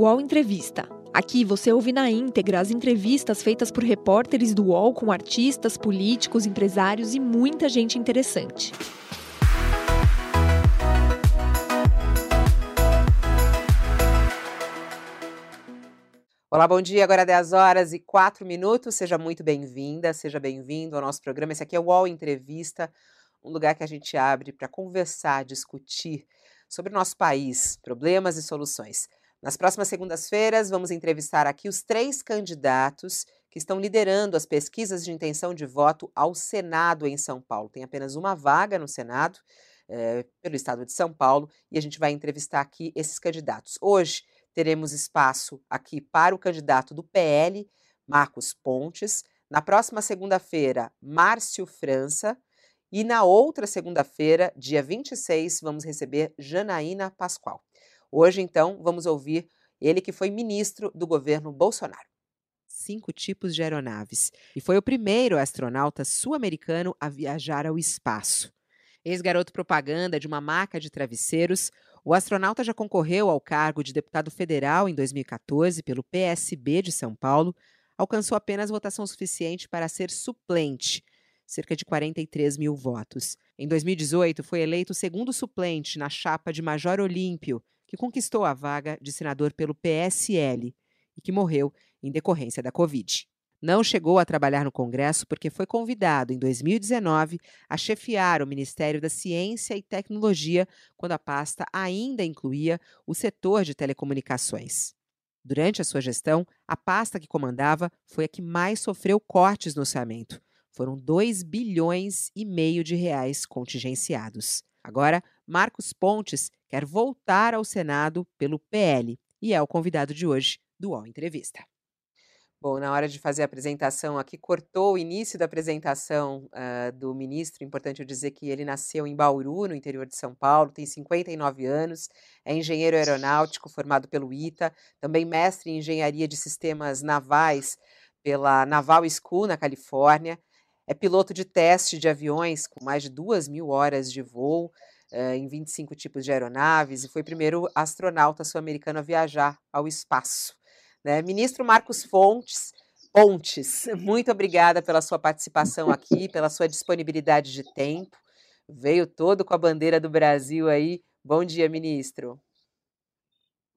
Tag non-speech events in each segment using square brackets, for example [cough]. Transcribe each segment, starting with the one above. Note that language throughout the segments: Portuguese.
UOL Entrevista. Aqui você ouve na íntegra as entrevistas feitas por repórteres do UOL com artistas, políticos, empresários e muita gente interessante. Olá, bom dia. Agora 10 horas e 4 minutos. Seja muito bem-vinda, seja bem-vindo ao nosso programa. Esse aqui é o UOL Entrevista, um lugar que a gente abre para conversar, discutir sobre o nosso país, problemas e soluções. Nas próximas segundas-feiras, vamos entrevistar aqui os três candidatos que estão liderando as pesquisas de intenção de voto ao Senado em São Paulo. Tem apenas uma vaga no Senado, é, pelo estado de São Paulo, e a gente vai entrevistar aqui esses candidatos. Hoje, teremos espaço aqui para o candidato do PL, Marcos Pontes. Na próxima segunda-feira, Márcio França. E na outra segunda-feira, dia 26, vamos receber Janaína Pascoal. Hoje, então, vamos ouvir ele que foi ministro do governo Bolsonaro. Cinco tipos de aeronaves. E foi o primeiro astronauta sul-americano a viajar ao espaço. Ex-garoto propaganda de uma marca de travesseiros, o astronauta já concorreu ao cargo de deputado federal em 2014 pelo PSB de São Paulo, alcançou apenas votação suficiente para ser suplente, cerca de 43 mil votos. Em 2018, foi eleito segundo suplente na chapa de Major Olímpio, que conquistou a vaga de senador pelo PSL e que morreu em decorrência da Covid. Não chegou a trabalhar no Congresso porque foi convidado, em 2019, a chefiar o Ministério da Ciência e Tecnologia, quando a pasta ainda incluía o setor de telecomunicações. Durante a sua gestão, a pasta que comandava foi a que mais sofreu cortes no orçamento. Foram 2 bilhões e meio de reais contingenciados. Agora, Marcos Pontes quer voltar ao Senado pelo PL e é o convidado de hoje do UOL Entrevista. Bom, na hora de fazer a apresentação aqui, cortou o início da apresentação uh, do ministro. Importante eu dizer que ele nasceu em Bauru, no interior de São Paulo, tem 59 anos, é engenheiro aeronáutico formado pelo ITA, também mestre em engenharia de sistemas navais pela Naval School, na Califórnia. É piloto de teste de aviões com mais de duas mil horas de voo uh, em 25 tipos de aeronaves e foi o primeiro astronauta sul-americano a viajar ao espaço. Né? Ministro Marcos Fontes, Pontes, [laughs] muito obrigada pela sua participação aqui, pela sua disponibilidade de tempo. Veio todo com a bandeira do Brasil aí. Bom dia, ministro.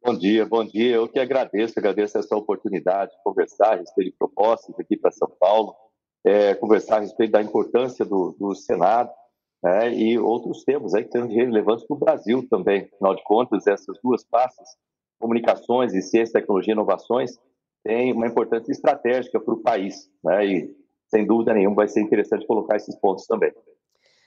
Bom dia, bom dia. Eu que agradeço, agradeço essa oportunidade de conversar a respeito de propostas aqui para São Paulo, é, conversar a respeito da importância do, do Senado né, e outros temas aí que são relevantes para o Brasil também. Afinal de contas, essas duas pastas comunicações e ciência, tecnologia e inovações tem uma importância estratégica para o país, né? E sem dúvida nenhuma vai ser interessante colocar esses pontos também.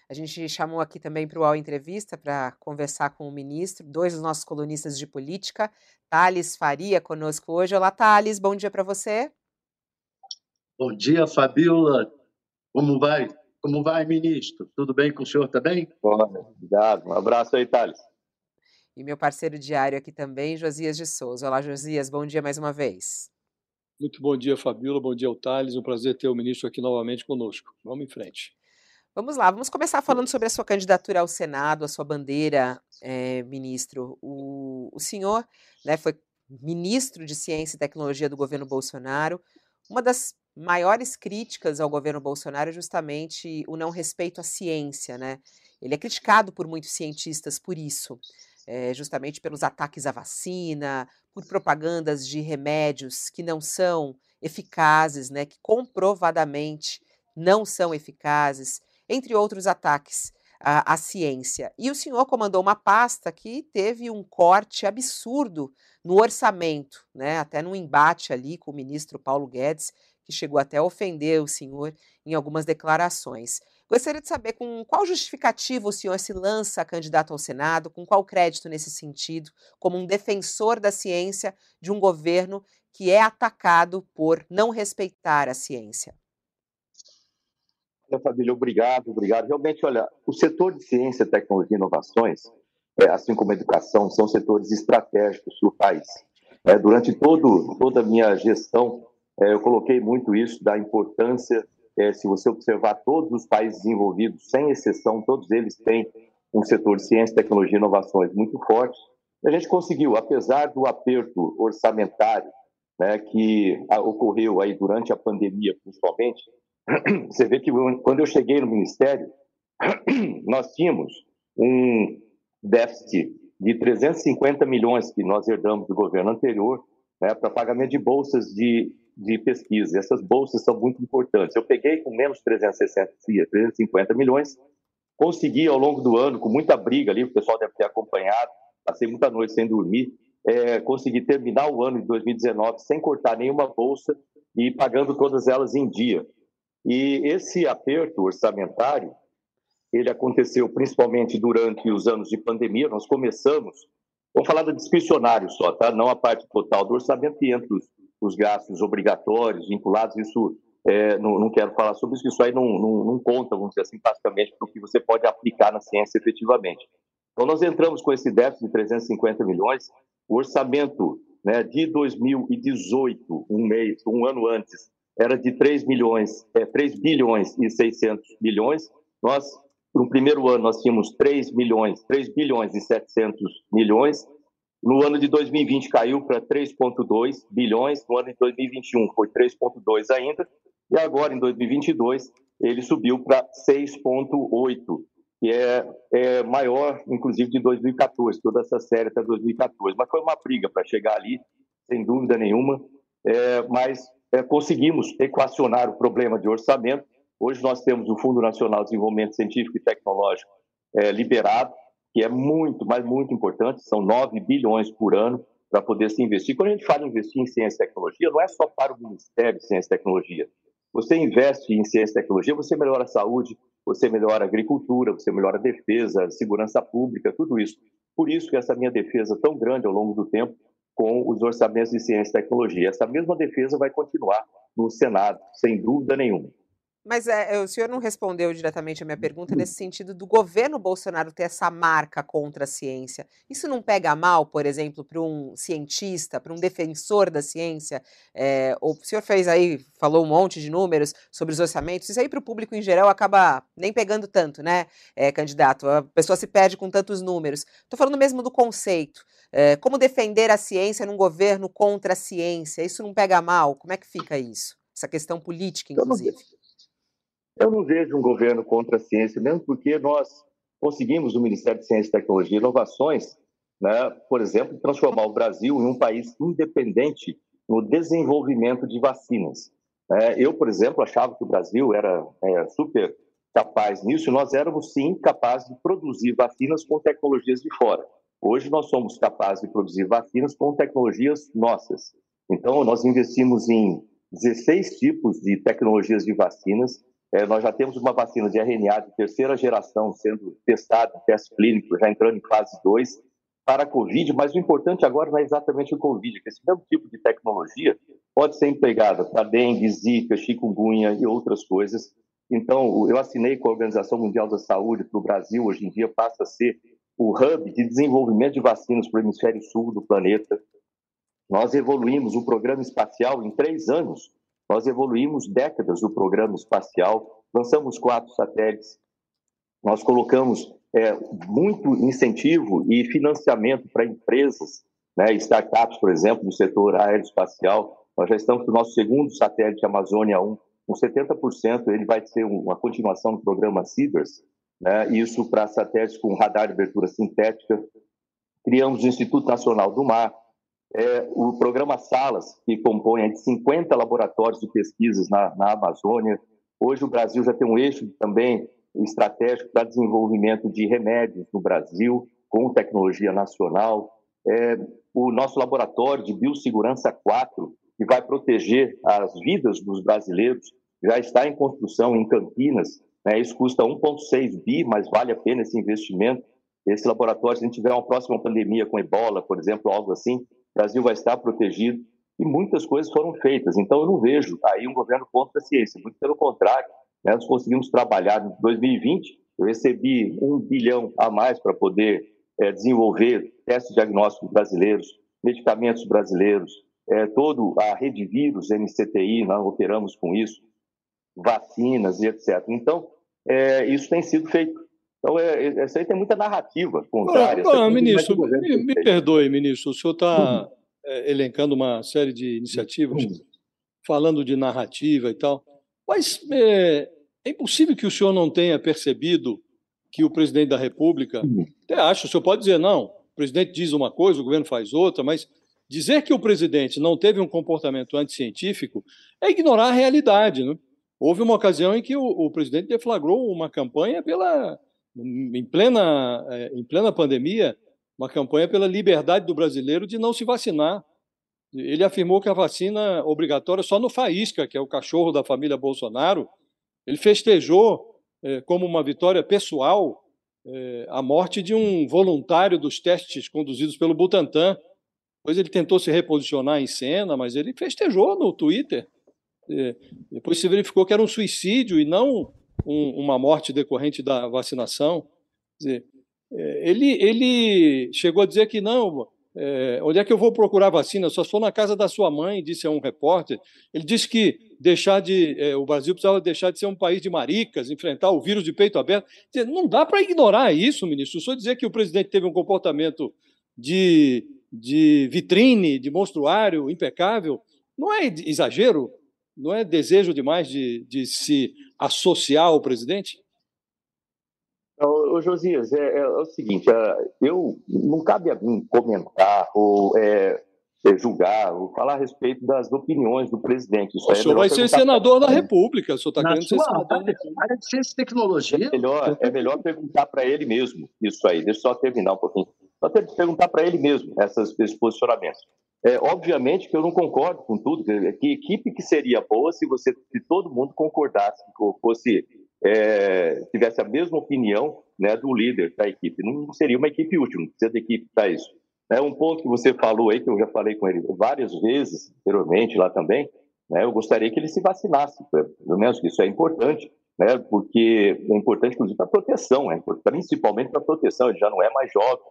A gente chamou aqui também para o UOL Entrevista para conversar com o ministro, dois dos nossos colunistas de política, Thales Faria conosco hoje. Olá, Thales, bom dia para você. Bom dia, Fabiola. Como vai? Como vai, ministro? Tudo bem com o senhor também? Bom, obrigado. Um abraço aí, Thales. E meu parceiro diário aqui também, Josias de Souza. Olá, Josias, bom dia mais uma vez. Muito bom dia, Fabíola. Bom dia, Thales. Um prazer ter o ministro aqui novamente conosco. Vamos em frente. Vamos lá, vamos começar falando sobre a sua candidatura ao Senado, a sua bandeira, é, ministro. O, o senhor né, foi ministro de Ciência e Tecnologia do governo Bolsonaro. Uma das maiores críticas ao governo Bolsonaro é justamente o não respeito à ciência, né? Ele é criticado por muitos cientistas por isso é, justamente pelos ataques à vacina, por propagandas de remédios que não são eficazes, né, que comprovadamente não são eficazes, entre outros ataques à, à ciência. E o senhor comandou uma pasta que teve um corte absurdo no orçamento, né, até num embate ali com o ministro Paulo Guedes, que chegou até a ofender o senhor em algumas declarações. Gostaria de saber com qual justificativa o senhor se lança candidato ao Senado, com qual crédito nesse sentido, como um defensor da ciência de um governo que é atacado por não respeitar a ciência. Olha, Família, obrigado, obrigado. Realmente, olha, o setor de ciência, tecnologia e inovações, é, assim como a educação, são setores estratégicos do país. É, durante todo, toda a minha gestão, eu coloquei muito isso da importância é, se você observar todos os países desenvolvidos, sem exceção, todos eles têm um setor de ciência, tecnologia e inovações muito forte. A gente conseguiu, apesar do aperto orçamentário né, que ocorreu aí durante a pandemia, principalmente, [clears throat] você vê que quando eu cheguei no Ministério, [clears throat] nós tínhamos um déficit de 350 milhões que nós herdamos do governo anterior né, para pagamento de bolsas de, de pesquisa. Essas bolsas são muito importantes. Eu peguei com menos 360, 350 milhões, consegui ao longo do ano, com muita briga ali, o pessoal deve ter acompanhado, passei muita noite sem dormir, é, consegui terminar o ano de 2019 sem cortar nenhuma bolsa e pagando todas elas em dia. E esse aperto orçamentário, ele aconteceu principalmente durante os anos de pandemia. Nós começamos, vamos falar do discricionário só, tá? Não a parte total do orçamento e entre os, os gastos obrigatórios vinculados. Isso é, não, não, quero falar sobre isso, isso aí não, não, não conta, vamos dizer assim, basicamente, para o que você pode aplicar na ciência efetivamente. Então, nós entramos com esse déficit de 350 milhões, o orçamento né, de 2018, um mês, um ano antes, era de 3 milhões, é, 3 bilhões e 600 milhões. Nós, no primeiro ano, nós tínhamos 3 milhões, 3 bilhões e 700 milhões. No ano de 2020 caiu para 3,2 bilhões. No ano de 2021 foi 3,2 ainda. E agora, em 2022, ele subiu para 6,8, que é, é, maior, inclusive, de 2014, toda essa série até 2014. Mas foi uma briga para chegar ali, sem dúvida nenhuma. É, mas é, conseguimos equacionar o problema de orçamento. Hoje nós temos o Fundo Nacional de Desenvolvimento Científico e Tecnológico é, liberado, que é muito, mas muito importante, são 9 bilhões por ano para poder se investir. Quando a gente fala em investir em ciência e tecnologia, não é só para o Ministério de Ciência e Tecnologia. Você investe em ciência e tecnologia, você melhora a saúde, você melhora a agricultura, você melhora a defesa, a segurança pública, tudo isso. Por isso que essa minha defesa tão grande ao longo do tempo com os orçamentos de ciência e tecnologia. Essa mesma defesa vai continuar no Senado, sem dúvida nenhuma. Mas é, o senhor não respondeu diretamente a minha pergunta nesse sentido do governo Bolsonaro ter essa marca contra a ciência. Isso não pega mal, por exemplo, para um cientista, para um defensor da ciência? É, o senhor fez aí, falou um monte de números sobre os orçamentos. Isso aí para o público em geral acaba nem pegando tanto, né, é, candidato? A pessoa se perde com tantos números. Estou falando mesmo do conceito. É, como defender a ciência num governo contra a ciência? Isso não pega mal? Como é que fica isso? Essa questão política, inclusive. Eu não vejo um governo contra a ciência, mesmo porque nós conseguimos no Ministério de Ciência, Tecnologia e Inovações, né, por exemplo, transformar o Brasil em um país independente no desenvolvimento de vacinas. É, eu, por exemplo, achava que o Brasil era é, super capaz nisso, e nós éramos sim capazes de produzir vacinas com tecnologias de fora. Hoje nós somos capazes de produzir vacinas com tecnologias nossas. Então, nós investimos em 16 tipos de tecnologias de vacinas, é, nós já temos uma vacina de RNA de terceira geração sendo testada teste clínico, já entrando em fase 2 para a Covid, mas o importante agora não é exatamente o Covid, que esse mesmo tipo de tecnologia pode ser empregada para dengue, zika, chikungunya e outras coisas. Então, eu assinei com a Organização Mundial da Saúde para o Brasil, hoje em dia passa a ser o hub de desenvolvimento de vacinas para o hemisfério sul do planeta. Nós evoluímos o programa espacial em três anos nós evoluímos décadas do programa espacial, lançamos quatro satélites, nós colocamos é, muito incentivo e financiamento para empresas, né, startups, por exemplo, no setor aeroespacial. Nós já estamos no nosso segundo satélite Amazônia 1, com 70%, ele vai ser uma continuação do programa CIDERS, né, isso para satélites com radar de abertura sintética. Criamos o Instituto Nacional do Mar, é, o programa Salas, que compõe de 50 laboratórios de pesquisas na, na Amazônia. Hoje o Brasil já tem um eixo também estratégico para desenvolvimento de remédios no Brasil, com tecnologia nacional. É, o nosso laboratório de biossegurança 4, que vai proteger as vidas dos brasileiros, já está em construção em Campinas. Né? Isso custa 1,6 bi, mas vale a pena esse investimento. Esse laboratório, se a gente tiver uma próxima pandemia com ebola, por exemplo, algo assim, Brasil vai estar protegido e muitas coisas foram feitas. Então, eu não vejo aí um governo contra a ciência, muito pelo contrário. Né? Nós conseguimos trabalhar em 2020, eu recebi um bilhão a mais para poder é, desenvolver testes diagnósticos brasileiros, medicamentos brasileiros, é, todo a rede vírus, NCTI, nós operamos com isso, vacinas e etc. Então, é, isso tem sido feito. Então, é, é, isso aí tem muita narrativa contrária. Ah, ah, ministro, me, me, perdoe, ministro, o senhor está uhum. é, elencando uma série de iniciativas, uhum. falando de narrativa e tal, mas é, é, impossível que o senhor não tenha percebido que o presidente da República, uhum. até acho, o senhor pode dizer, não, o presidente diz uma coisa, o governo faz outra, mas dizer que o presidente não teve um comportamento anticientífico é ignorar a realidade. Né? Houve uma ocasião em que o, o presidente deflagrou uma campanha pela, em plena, é, em plena pandemia, uma campanha pela liberdade do brasileiro de não se vacinar. Ele afirmou que a vacina obrigatória só no Faísca, que é o cachorro da família Bolsonaro. Ele festejou é, como uma vitória pessoal é, a morte de um voluntário dos testes conduzidos pelo Butantan. Depois ele tentou se reposicionar em cena, mas ele festejou no Twitter. Depois se verificou que era um suicídio e não um, uma morte decorrente da vacinação. Dizer, é, ele, ele chegou a dizer que não, é, onde é que eu vou procurar vacina? Só sou na casa da sua mãe, disse a um repórter. Ele disse que deixar de, é, o Brasil precisava deixar de ser um país de maricas, enfrentar o vírus de peito aberto. Não dá para ignorar isso, ministro. Só dizer que o presidente teve um comportamento de, de vitrine, de monstruário impecável, não é exagero? Não é desejo demais de, de se associar ao presidente? Ô, Josias, é, é, é, o seguinte, é, eu não cabe a mim comentar ou é, é, julgar ou falar a respeito das opiniões do presidente. Isso o senhor vai ser senador da República, o senhor está querendo ser senador da área de ciência e tecnologia. É melhor, é melhor perguntar para ele mesmo isso aí. Deixa eu só terminar um pouquinho. Só perguntar para ele mesmo essas, esses posicionamentos. É, obviamente que eu não concordo com tudo. Que equipe que seria boa se você, se todo mundo concordasse, fosse é, tivesse a mesma opinião né, do líder da equipe. Não seria uma equipe útil, não precisa de equipe para isso. É um ponto que você falou aí, que eu já falei com ele várias vezes anteriormente lá também. Né, eu gostaria que ele se vacinasse, pelo menos isso é importante, né, porque é importante, inclusive, para proteção, é, principalmente para proteção. Ele já não é mais jovem.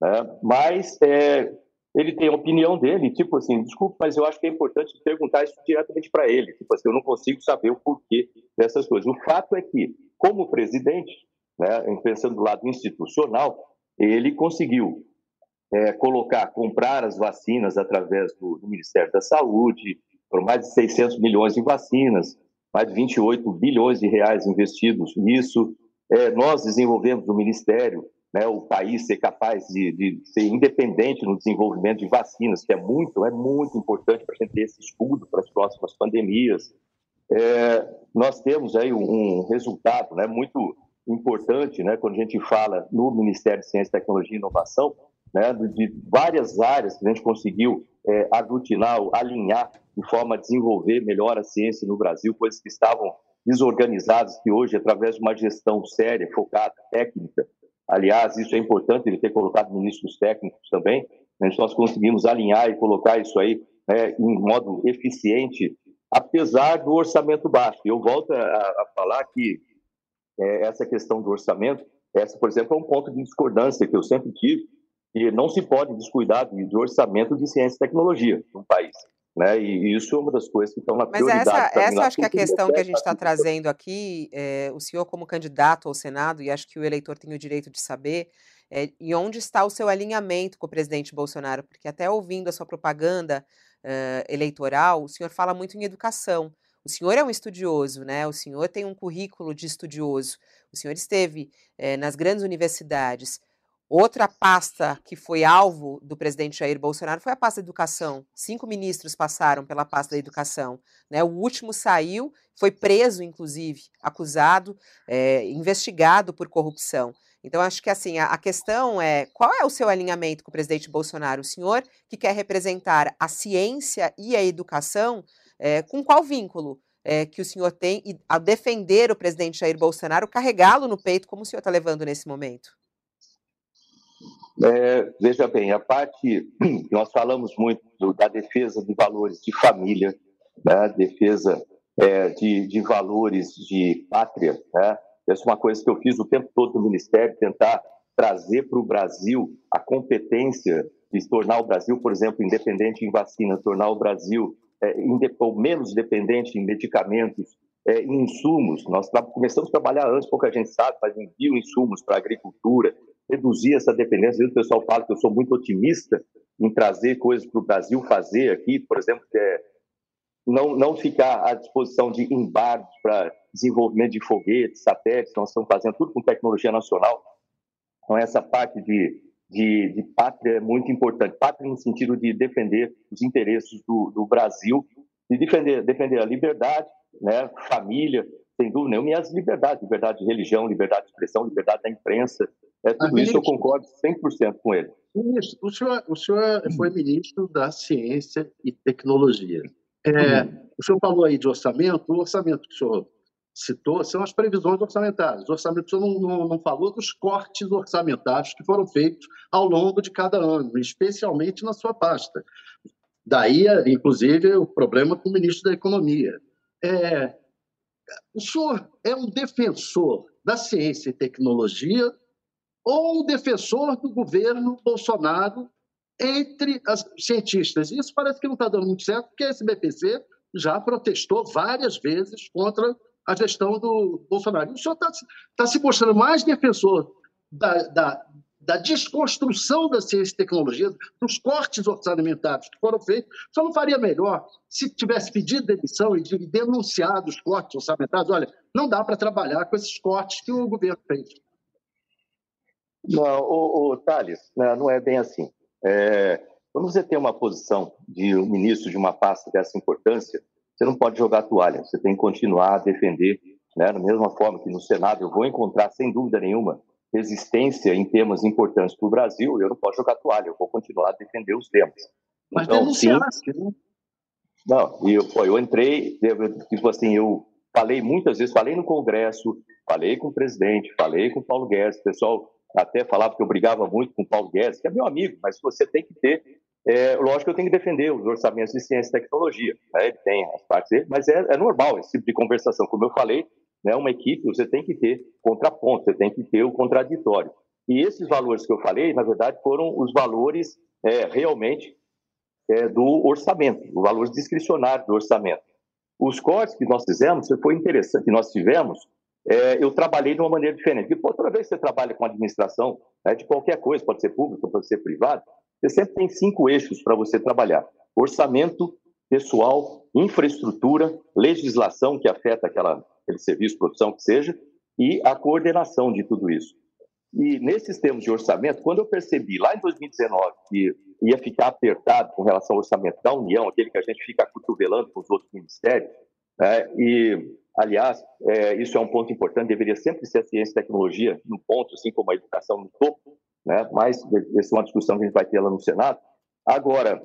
Né, mas é, ele tem a opinião dele, tipo assim, desculpa, mas eu acho que é importante perguntar isso diretamente para ele. Tipo assim, eu não consigo saber o porquê dessas coisas. O fato é que, como presidente, né, pensando do lado institucional, ele conseguiu é, colocar, comprar as vacinas através do, do, Ministério da Saúde, por mais de 600 milhões em vacinas, mais de 28 bilhões de reais investidos nisso. É, nós desenvolvemos no Ministério né, o país ser capaz de, de, ser independente no desenvolvimento de vacinas, que é muito, é muito importante para a gente ter esse estudo para as próximas pandemias. É, nós temos aí um, um, resultado né, muito importante né, quando a gente fala no Ministério de Ciência, Tecnologia e Inovação, né, de várias áreas que a gente conseguiu é, aglutinar, alinhar de forma a desenvolver melhor a ciência no Brasil, coisas que estavam desorganizadas, que hoje, através de uma gestão séria, focada, técnica, Aliás, isso é importante ele ter colocado ministros técnicos também. Né? Nós conseguimos alinhar e colocar isso aí né, em modo eficiente, apesar do orçamento baixo. Eu volto a, a falar que é, essa questão do orçamento, essa, por exemplo, é um ponto de discordância que eu sempre tive, e não se pode descuidar do orçamento de ciência e tecnologia no país. Né? E isso é uma das coisas que estão na Mas prioridade. Mas essa, essa acho que é a questão que a gente está trazendo aqui, é, o senhor como candidato ao Senado, e acho que o eleitor tem o direito de saber, é, e onde está o seu alinhamento com o presidente Bolsonaro? Porque até ouvindo a sua propaganda uh, eleitoral, o senhor fala muito em educação. O senhor é um estudioso, né? O senhor tem um currículo de estudioso. O senhor esteve é, nas grandes universidades. Outra pasta que foi alvo do presidente Jair Bolsonaro foi a pasta da educação. Cinco ministros passaram pela pasta da educação. Né? O último saiu, foi preso, inclusive, acusado, é, investigado por corrupção. Então, acho que assim, a, a, questão é qual é o seu alinhamento com o presidente Bolsonaro? O senhor que quer representar a ciência e a educação, é, com qual vínculo? É, que o senhor tem ao defender o presidente Jair Bolsonaro, carregá-lo no peito, como o senhor está levando nesse momento? É, veja bem, a parte [clears throat] nós falamos muito da defesa de valores de família, né, defesa é, de, de, valores de pátria. Né? Essa é uma coisa que eu fiz o tempo todo no Ministério, tentar trazer para o Brasil a competência de tornar o Brasil, por exemplo, independente em vacina, tornar o Brasil é, ou menos dependente em medicamentos, é, em insumos. Nós começamos a trabalhar antes, pouca gente sabe, mas em bioinsumos para a agricultura, reduzir essa dependência. O pessoal fala que eu sou muito otimista em trazer coisas para o Brasil fazer aqui, por exemplo, é, não, não ficar à disposição de embargos para desenvolvimento de foguetes, satélites, nós estamos fazendo tudo com tecnologia nacional. Então, essa parte de, de, de pátria é muito importante. Pátria no sentido de defender os interesses do, do Brasil, de defender, defender a liberdade, né, família, sem dúvida nenhuma, e as liberdades, liberdade de religião, liberdade de expressão, liberdade da imprensa, é, tudo isso eu concordo 100% com ele. Ministro, o senhor, o senhor foi ministro da Ciência e Tecnologia. É, uhum. O senhor falou aí de orçamento, o orçamento que o senhor citou são as previsões orçamentárias. O orçamento, o senhor não, não, não falou dos cortes orçamentários que foram feitos ao longo de cada ano, especialmente na sua pasta. Daí, inclusive, o problema com o ministro da Economia. É, o senhor é um defensor da ciência e tecnologia ou defensor do governo Bolsonaro entre os cientistas. Isso parece que não está dando muito certo, porque a SBPC já protestou várias vezes contra a gestão do Bolsonaro. O senhor está tá se mostrando mais defensor da, da, da, desconstrução da ciência e tecnologia, dos cortes orçamentários que foram feitos. Senhor não faria melhor se tivesse pedido demissão e denunciado os cortes orçamentários? Olha, não dá para trabalhar com esses cortes que o governo fez. Não, o, o Thales, não, não é bem assim. É, quando você tem uma posição de um ministro de uma pasta dessa importância, você não pode jogar toalha, você tem que continuar a defender, né? da mesma forma que no Senado eu vou encontrar, sem dúvida nenhuma, resistência em temas importantes para o Brasil, eu não posso jogar toalha, eu vou continuar a defender os temas. Mas então, sim, né? não, eu, pô, eu entrei, eu, tipo assim, eu falei muitas vezes, falei no Congresso, falei com o presidente, falei com o Paulo Guedes, pessoal até falava que eu brigava muito com o Paulo Guedes, que é meu amigo, mas você tem que ter, é, lógico que eu tenho que defender os orçamentos de ciência e tecnologia, né? ele tem as partes dele, mas é, é, normal esse tipo de conversação, como eu falei, né, uma equipe você tem que ter contraponto, você tem que ter o contraditório. E esses valores que eu falei, na verdade, foram os valores é, realmente é, do orçamento, os valores discricionários do orçamento. Os cortes que nós fizemos, foi interessante, que nós tivemos, é, eu trabalhei de uma maneira diferente. Porque toda vez que você trabalha com administração, né, de qualquer coisa, pode ser público, pode ser privado, você sempre tem cinco eixos para você trabalhar: orçamento, pessoal, infraestrutura, legislação que afeta aquela, aquele serviço, produção que seja, e a coordenação de tudo isso. E nesses termos de orçamento, quando eu percebi lá em 2019 que ia ficar apertado com relação ao orçamento da União, aquele que a gente fica cotovelando com os outros ministérios, né, e Aliás, é, isso é um ponto importante, deveria sempre ser a ciência e tecnologia no ponto, assim como a educação no topo, né? mas essa é uma discussão que a gente vai ter lá no Senado. Agora,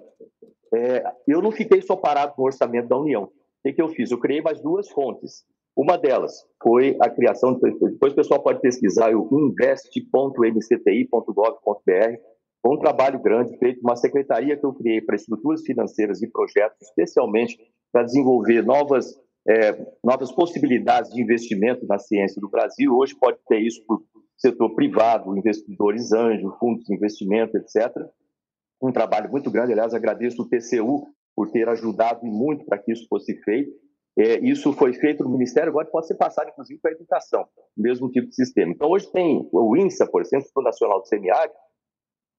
é, eu não fiquei só parado no orçamento da União. O que, eu fiz? Eu criei mais duas fontes. Uma delas foi a criação, depois o pessoal pode pesquisar, o invest.mcti.gov.br, foi um trabalho grande feito, uma secretaria que eu criei para estruturas financeiras e projetos, especialmente para desenvolver novas é, novas possibilidades de investimento na ciência do Brasil. Hoje pode ter isso o setor privado, investidores anjos, fundos de investimento, etc. Um trabalho muito grande. Aliás, agradeço o TCU por ter ajudado muito para que isso fosse feito. É, isso foi feito no Ministério, agora pode ser passado, inclusive, para a educação, mesmo tipo de sistema. Então, hoje tem o INSA, por exemplo, o Instituto Nacional do Semiárido,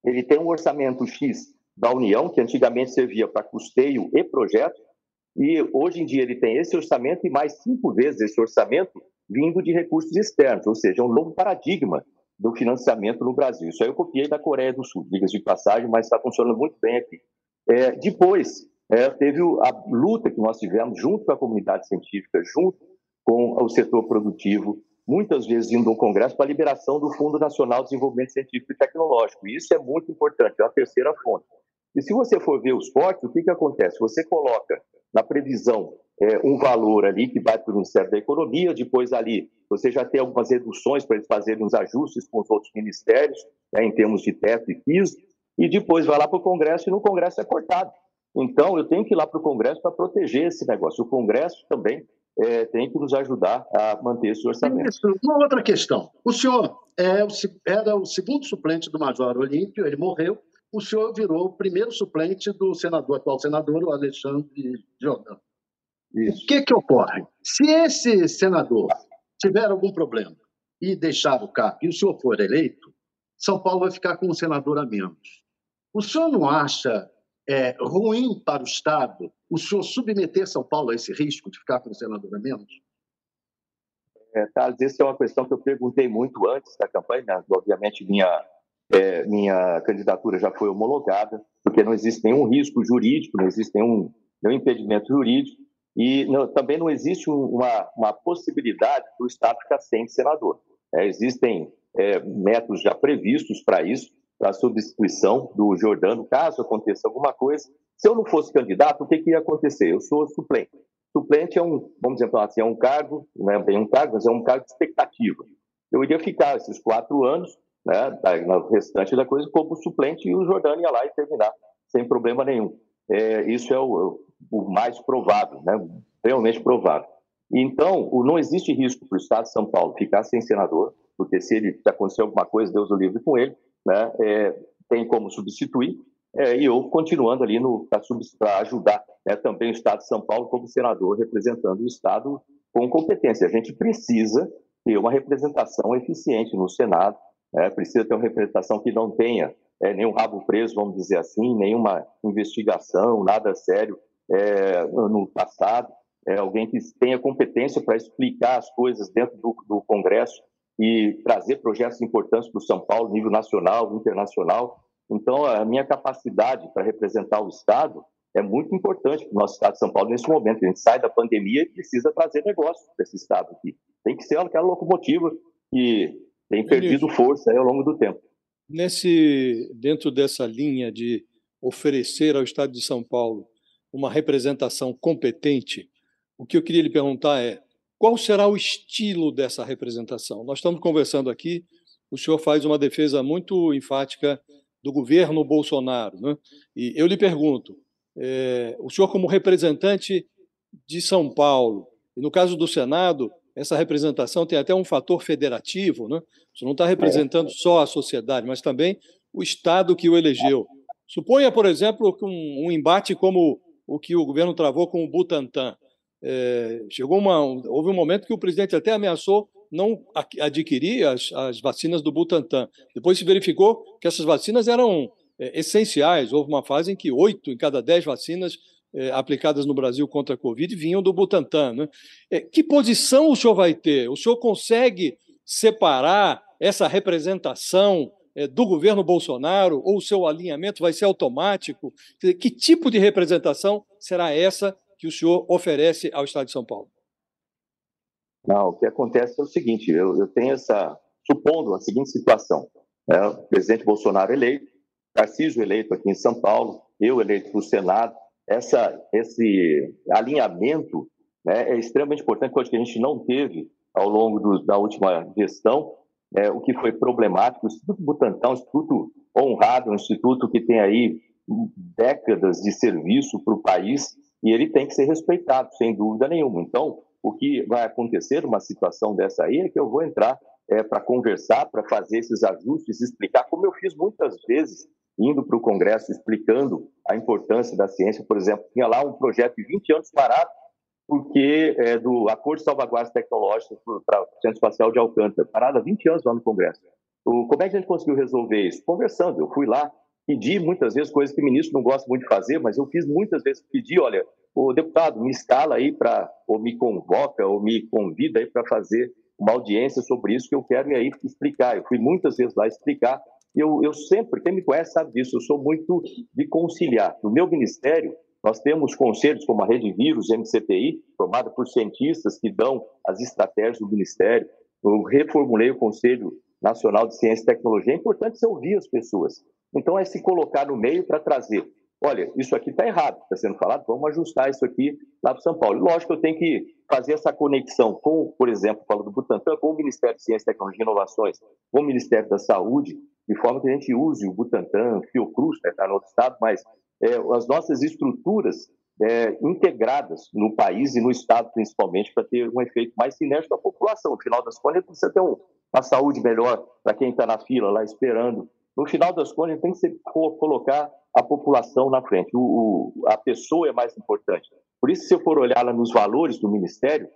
ele tem um orçamento X da União, que antigamente servia para custeio e projetos, e hoje em dia ele tem esse orçamento e mais cinco vezes esse orçamento vindo de recursos externos, ou seja, é um novo paradigma do financiamento no Brasil. Isso aí eu copiei da Coreia do Sul, diga-se de passagem, mas está funcionando muito bem aqui. É, depois, é, teve a luta que nós tivemos junto com a comunidade científica, junto com o setor produtivo, muitas vezes indo ao Congresso para a liberação do Fundo Nacional de Desenvolvimento Científico e Tecnológico. E isso é muito importante, é a terceira fonte. E se você for ver os cortes, o que, que acontece? Você coloca na previsão é, um valor ali que vai para o Ministério da Economia, depois ali você já tem algumas reduções para eles fazerem os ajustes com os outros ministérios, né, em termos de teto e piso, e depois vai lá para o Congresso e no Congresso é cortado. Então, eu tenho que ir lá para o Congresso para proteger esse negócio. O Congresso também é, tem que nos ajudar a manter esse orçamento. Ministro, uma outra questão. O senhor é era o segundo suplente do Major Olímpio, ele morreu, o senhor virou o primeiro suplente do senador, atual senador, o Alexandre Jordão. Isso. O que, que ocorre? Se esse senador tiver algum problema e deixar o cargo e o senhor for eleito, São Paulo vai ficar com um senador a menos. O senhor não acha é, ruim para o Estado o senhor submeter São Paulo a esse risco de ficar com um senador a menos? É, Thales, essa é uma questão que eu perguntei muito antes da campanha. Né? Obviamente, minha, é, minha candidatura já foi homologada, porque não existe nenhum risco jurídico, não existe nenhum, nenhum impedimento jurídico, e não, também não existe uma, uma possibilidade do Estado ficar sem senador. É, existem é, métodos já previstos para isso, para a substituição do Jordano, caso aconteça alguma coisa. Se eu não fosse candidato, o que, que ia acontecer? Eu sou suplente. Suplente é um, vamos dizer assim, é um cargo, não é bem um cargo, mas é um cargo de expectativa. Eu iria ficar esses quatro anos, né, no restante da coisa, como suplente e o Jordano ia lá e terminar sem problema nenhum. É, isso é o, o, mais provável, né, realmente provável. Então, não existe risco para o Estado de São Paulo ficar sem senador, porque se ele acontecer alguma coisa, Deus o livre com ele, né, é, tem como substituir, é, e eu continuando ali para ajudar né, também o Estado de São Paulo como senador representando o Estado com competência. A gente precisa ter uma representação eficiente no Senado, né, precisa ter uma representação que não tenha é, nenhum rabo preso, vamos dizer assim, nenhuma investigação, nada sério é, no passado, é, alguém que tenha competência para explicar as coisas dentro do, do Congresso e trazer projetos importantes para o São Paulo, nível nacional, internacional. Então, a minha capacidade para representar o Estado é muito importante para o nosso Estado de São Paulo nesse momento. A gente sai da pandemia e precisa trazer negócio para esse Estado aqui. Tem que ser aquela locomotiva que tem perdido força ao longo do tempo. Nesse, dentro dessa linha de oferecer ao Estado de São Paulo uma representação competente, o que eu queria lhe perguntar é qual será o estilo dessa representação? Nós estamos conversando aqui, o senhor faz uma defesa muito enfática do governo Bolsonaro. Né? E eu lhe pergunto, é, o senhor, como representante de São Paulo, e no caso do Senado, essa representação tem até um fator federativo, né? Você não está representando só a sociedade, mas também o Estado que o elegeu. Suponha, por exemplo, um, um embate como o que o governo travou com o Butantan. É, chegou uma, houve um momento que o presidente até ameaçou não adquirir as, as vacinas do Butantan. Depois se verificou que essas vacinas eram é, essenciais. Houve uma fase em que oito em cada dez vacinas é, aplicadas no Brasil contra a Covid vinham do Butantan. Né? É, que posição o senhor vai ter? O senhor consegue separar essa representação é, do governo Bolsonaro ou o seu alinhamento vai ser automático? Que tipo de representação será essa que o senhor oferece ao Estado de São Paulo? Não, o que acontece é o seguinte: eu, eu tenho essa, supondo a seguinte situação: né, o presidente Bolsonaro eleito, Tarcísio eleito aqui em São Paulo, eu eleito para o Senado, essa, esse alinhamento né, é extremamente importante, coisa que a gente não teve ao longo do, da última gestão, é, o que foi problemático. O Instituto Butantan, um instituto honrado, um instituto que tem aí décadas de serviço para o país, e ele tem que ser respeitado, sem dúvida nenhuma. Então, o que vai acontecer numa situação dessa aí é que eu vou entrar é, para conversar, para fazer esses ajustes, explicar, como eu fiz muitas vezes, indo para o Congresso, explicando a importância da ciência. Por exemplo, tinha lá um projeto de 20 anos parado, porque é, do Acordo de Salvaguardas Tecnológicas para o Centro Espacial de Alcântara, parado há 20 anos lá no Congresso. O, como é que a gente conseguiu resolver isso? Conversando. Eu fui lá, pedi muitas vezes coisas que o ministro não gosta muito de fazer, mas eu fiz muitas vezes, pedi, olha, o deputado me escala aí para, ou me convoca, ou me convida aí para fazer uma audiência sobre isso que eu quero aí explicar. Eu fui muitas vezes lá explicar eu, eu sempre, quem me conhece sabe disso, eu sou muito de conciliar. No meu ministério, nós temos conselhos como a Rede Vírus, MCTI, formada por cientistas que dão as estratégias do ministério. Eu reformulei o Conselho Nacional de Ciência e Tecnologia. É importante você ouvir as pessoas. Então, é se colocar no meio para trazer. Olha, isso aqui está errado, está sendo falado, vamos ajustar isso aqui lá para São Paulo. Lógico que eu tenho que fazer essa conexão com, por exemplo, falo do Butantan, com o Ministério de Ciência, Tecnologia e Inovações, com o Ministério da Saúde, de forma que a gente use o Butantan, o Fiocruz, está né, tá no outro estado, mas é, as nossas estruturas é, integradas no país e no estado, principalmente, para ter um efeito mais sinérgico à população. No final das contas, ter um, uma saúde melhor para quem está na fila lá esperando no final das contas, tem que ser, colocar a população na frente. O, o, a pessoa é mais importante. Por isso, se eu for olhar lá nos valores do Ministério,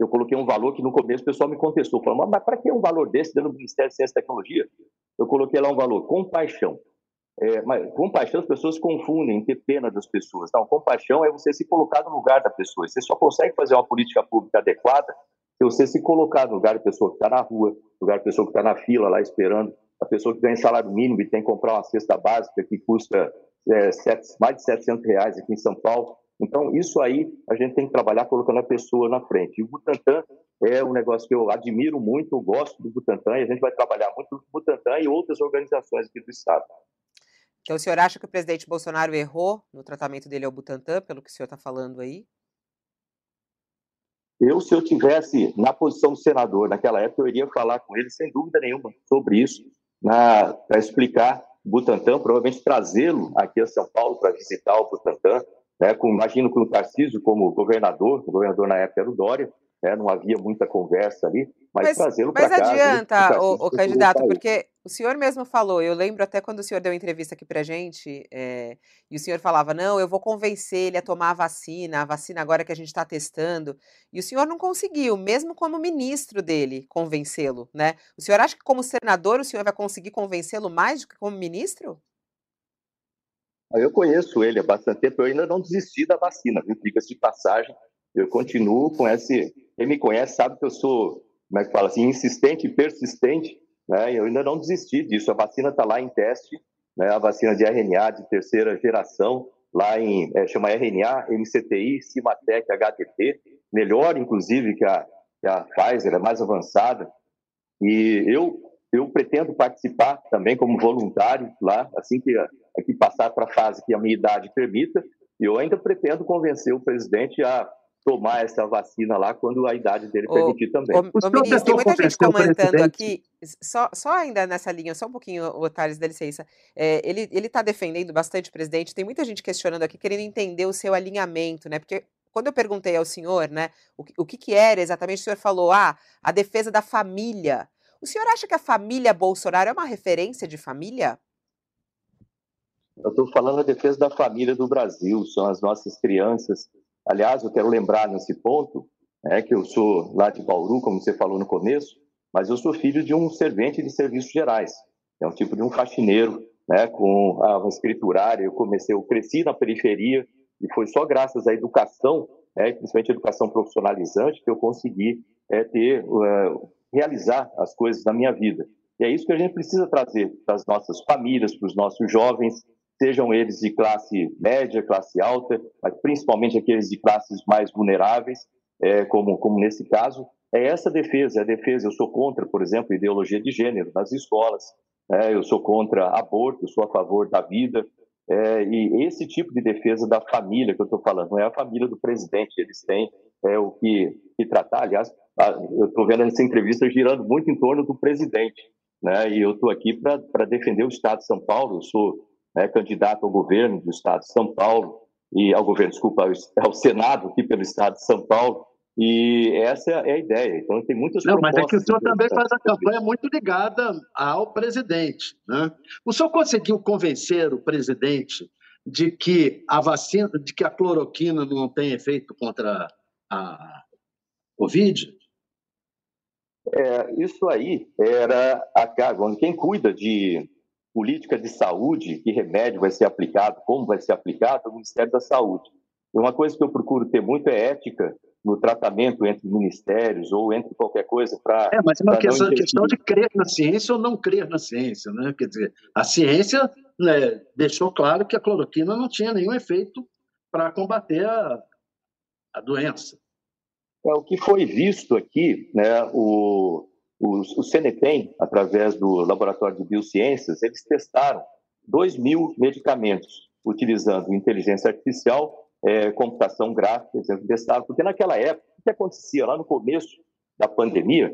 eu coloquei um valor que no começo o pessoal me contestou, falando, mas para que um valor desse dentro do Ministério de Ciência e Tecnologia? Eu coloquei lá um valor, compaixão. É, mas compaixão as pessoas confundem ter pena das pessoas. Não, compaixão é você se colocar no lugar da pessoa. Você só consegue fazer uma política pública adequada se você se colocar no lugar da pessoa que está na rua, no lugar da pessoa que está na fila lá esperando, a pessoa que ganha salário mínimo e tem que comprar uma cesta básica que custa é, sete, mais de 700 reais aqui em São Paulo. Então, isso aí a gente tem que trabalhar colocando a pessoa na frente. E o Butantan é um negócio que eu admiro muito, eu gosto do Butantan, e a gente vai trabalhar muito com o Butantan e outras organizações aqui do Estado. Então, o senhor acha que o presidente Bolsonaro errou no tratamento dele ao Butantan, pelo que o senhor está falando aí? Eu, se eu tivesse na posição do senador naquela época, eu iria falar com ele, sem dúvida nenhuma, sobre isso, para explicar o Butantan, provavelmente trazê-lo aqui a São Paulo para visitar o Butantan, né, com, imagino com o Tarcísio como governador, o governador na época era o Dória, né, não havia muita conversa ali, mas, mas trazê-lo para cá... Mas adianta, o, o candidato, porque o senhor mesmo falou, eu lembro até quando o senhor deu entrevista aqui para gente, é, e o senhor falava, não, eu vou convencer ele a tomar a vacina, a vacina agora que a gente está testando, e o senhor não conseguiu, mesmo como ministro dele, convencê-lo, né? O senhor acha que como senador o senhor vai conseguir convencê-lo mais do que como ministro? Eu conheço ele há bastante tempo, eu ainda não desisti da vacina? Diga-se de passagem, eu continuo com esse. Quem me conhece sabe que eu sou, como é que fala assim, insistente persistente, né? Eu ainda não desisti disso. A vacina está lá em teste, né? A vacina de RNA de terceira geração, lá em é, chama RNA, MCTI, Cimatec, HDT, melhor inclusive que a, que a Pfizer, é mais avançada. E eu eu pretendo participar também como voluntário lá, assim que passar para a fase que a minha idade permita. E eu ainda pretendo convencer o presidente a tomar essa vacina lá quando a idade dele o, permitir também. O, o ministro, tem muita gente comentando aqui, só, só ainda nessa linha, só um pouquinho, o Thales, dá licença. É, ele está defendendo bastante o presidente, tem muita gente questionando aqui, querendo entender o seu alinhamento, né? Porque quando eu perguntei ao senhor, né, o, o que, que era exatamente, o senhor falou, ah, a defesa da família. O senhor acha que a família Bolsonaro é uma referência de família? Eu estou falando a defesa da família do Brasil, são as nossas crianças, Aliás, eu quero lembrar nesse ponto é, que eu sou lá de Bauru, como você falou no começo, mas eu sou filho de um servente de serviços gerais, é um tipo de um faxineiro, né, com a escriturária. Eu comecei, eu cresci na periferia e foi só graças à educação, né, principalmente educação profissionalizante, que eu consegui é, ter, uh, realizar as coisas da minha vida. E é isso que a gente precisa trazer para as nossas famílias, para os nossos jovens, sejam eles de classe média, classe alta, mas principalmente aqueles de classes mais vulneráveis, é, como, como nesse caso, é essa defesa, é a defesa. Eu sou contra, por exemplo, ideologia de gênero nas escolas, é, eu sou contra aborto, sou a favor da vida, é, e esse tipo de defesa da família que eu estou falando, não é a família do presidente, eles têm é, o que, que tratar. Aliás, eu estou vendo essa entrevista girando muito em torno do presidente, né? e eu estou aqui para defender o Estado de São Paulo, eu sou né, candidato ao governo do Estado de São Paulo, e ao governo, desculpa, ao [laughs] Senado aqui pelo Estado de São Paulo, e essa é a ideia. Então, tem muitas Não, mas é que o senhor também faz a campanha muito ligada ao presidente. Né? O senhor conseguiu convencer o presidente de que a vacina, de que a cloroquina não tem efeito contra a Covid? É, isso aí era a carga. Quem cuida de política de saúde, que remédio vai ser aplicado, como vai ser aplicado, é o Ministério da Saúde. E uma coisa que eu procuro ter muito é ética no tratamento entre ministérios ou entre qualquer coisa para. É, mas é uma questão, questão, de crer na ciência ou não crer na ciência, né? Quer dizer, a ciência né, deixou claro que a cloroquina não tinha nenhum efeito para combater a, a doença. É, o que foi visto aqui, né, o, o, CNEPEM, através do Laboratório de Biociências, eles testaram 2 mil medicamentos utilizando inteligência artificial, é, computação gráfica, eles testaram, porque naquela época, o que acontecia lá no começo da pandemia,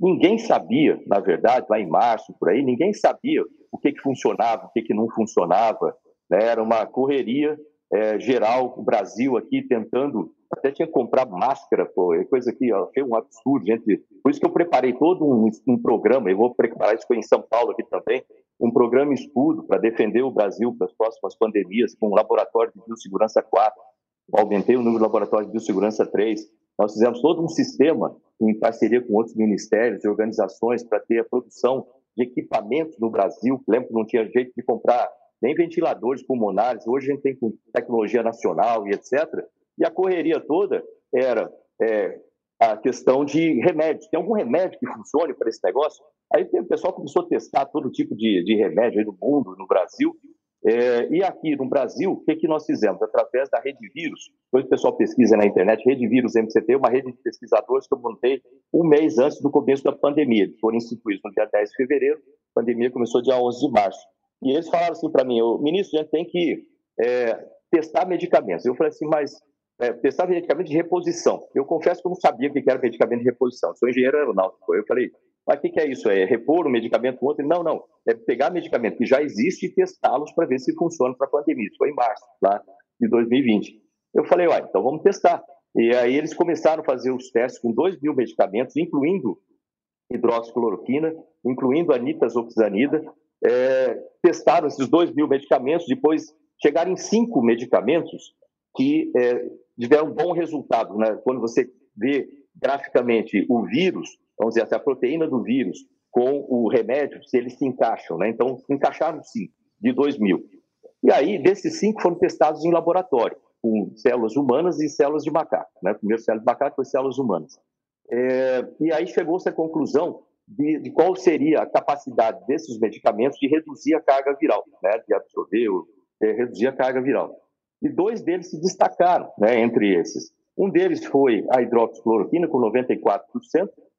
ninguém sabia, na verdade, lá em março, por aí, ninguém sabia o que, que funcionava, o que, que não funcionava, né? era uma correria é, geral, o Brasil aqui tentando até tinha que comprar máscara, pô, é coisa que ó, foi um absurdo, gente. Por isso que eu preparei todo um, um programa, eu vou preparar isso em São Paulo aqui também, um programa escudo para defender o Brasil para as próximas pandemias, com um laboratório de biossegurança 4. aumentei o número de laboratórios de biossegurança 3. Nós fizemos todo um sistema em parceria com outros ministérios e organizações para ter a produção de equipamentos no Brasil. Lembro que não tinha jeito de comprar nem ventiladores pulmonares. Hoje a gente tem com tecnologia nacional e etc. E a correria toda era é, a questão de remédios. Tem algum remédio que funcione para esse negócio? Aí o pessoal começou a testar todo tipo de, de remédio aí no mundo, no Brasil. É, e aqui no Brasil, o que, que nós fizemos? Através da Rede Vírus, depois o pessoal pesquisa na internet, Rede Vírus MCT, uma rede de pesquisadores que eu montei um mês antes do começo da pandemia. Eles foram instituídos no dia 10 de fevereiro, a pandemia começou dia 11 de março. E eles falaram assim para mim, ministro, a gente tem que é, testar medicamentos. Eu falei assim, mas é, medicamento de reposição. Eu confesso que eu não sabia o que era medicamento de reposição. sou engenheiro aeronáutico. Eu falei, mas o que, que, é isso? É repor um medicamento com outro? Não, não. É pegar medicamento que já existe e testá-los para ver se funciona para a pandemia. Isso foi em março lá de 2020. Eu falei, olha, então vamos testar. E aí eles começaram a fazer os testes com 2 mil medicamentos, incluindo hidroxicloroquina, incluindo anitazoxanida. É, testaram esses 2 mil medicamentos, depois chegaram em cinco medicamentos que é, tiveram um bom resultado. Né? Quando você vê graficamente o vírus, vamos dizer assim, a proteína do vírus com o remédio, se eles se encaixam. Né? Então, encaixaram sim, de 2 mil. E aí, desses cinco foram testados em laboratório, com células humanas e células de macaco. Né? Primeiro células de macaco, depois células humanas. É, e aí chegou-se à conclusão de, de, qual seria a capacidade desses medicamentos de reduzir a carga viral, né? de absorver, é, reduzir a carga viral. E dois deles se destacaram né, entre esses. Um deles foi a hidroxicloroquina, com 94%,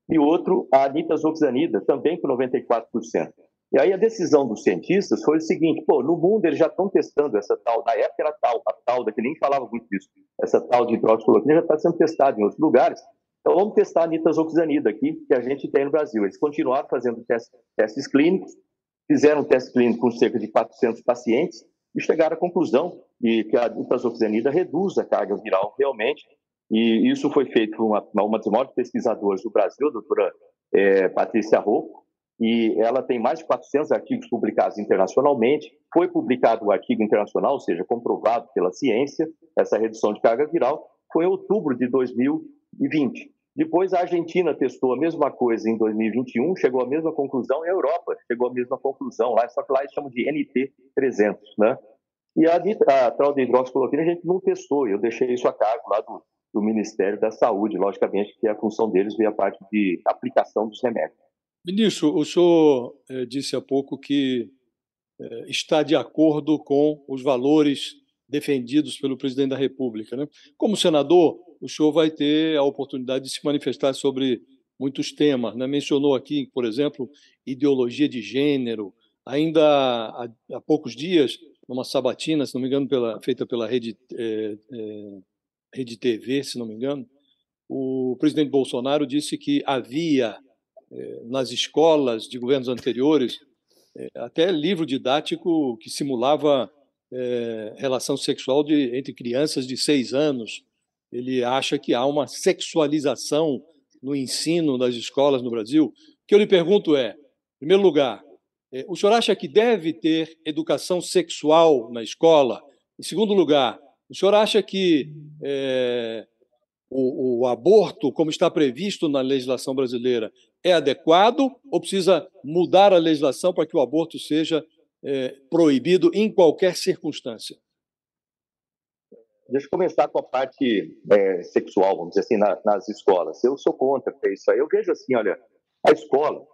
e outro a nitazoxanida, também com 94%. E aí a decisão dos cientistas foi o seguinte, pô, no mundo eles já estão testando essa tal, na época era tal, a tal, que nem falava muito disso, essa tal de hidroxicloroquina já está sendo testada em outros lugares, então vamos testar a nitazoxanida aqui, que a gente tem no Brasil. Eles continuaram fazendo testes, testes clínicos, fizeram um teste clínico com cerca de 400 pacientes, e chegaram à conclusão de que a nitazoxanida reduz a carga viral realmente, e isso foi feito por uma, uma das maiores pesquisadoras do Brasil, a doutora é, Patrícia Rocco, e ela tem mais de 400 artigos publicados internacionalmente. Foi publicado o artigo internacional, ou seja, comprovado pela ciência, essa redução de carga viral, foi em outubro de 2020. Depois a Argentina testou a mesma coisa em 2021, chegou à mesma conclusão, e a Europa chegou à mesma conclusão, lá, só que lá eles chamam de NT300, né? E a, a tal de hidroxicloroquina a gente não testou, eu deixei isso a cargo lá do, do Ministério da Saúde, logicamente, que a função deles veio a parte de aplicação dos remédios. Ministro, o senhor eh, disse há pouco que eh, está de acordo com os valores defendidos pelo presidente da República. Né? Como senador, o senhor vai ter a oportunidade de se manifestar sobre muitos temas. Né? Mencionou aqui, por exemplo, ideologia de gênero. Ainda há, há poucos dias, numa sabatina, se não me engano, pela, feita pela Rede, é, é, Rede TV, se não me engano, o presidente Bolsonaro disse que havia é, nas escolas de governos anteriores até livro didático que simulava relação sexual de, entre crianças de seis anos ele acha que há uma sexualização no ensino das escolas no Brasil. O que eu lhe pergunto é, em primeiro lugar, o senhor acha que deve ter educação sexual na escola? Em segundo lugar, o senhor acha que é, o, o, aborto, como está previsto na legislação brasileira, é adequado ou precisa mudar a legislação para que o aborto seja é, proibido em qualquer circunstância? Deixa eu começar com a parte é, sexual, vamos dizer assim, na, nas escolas. Eu sou contra isso aí. Eu vejo assim, olha, a escola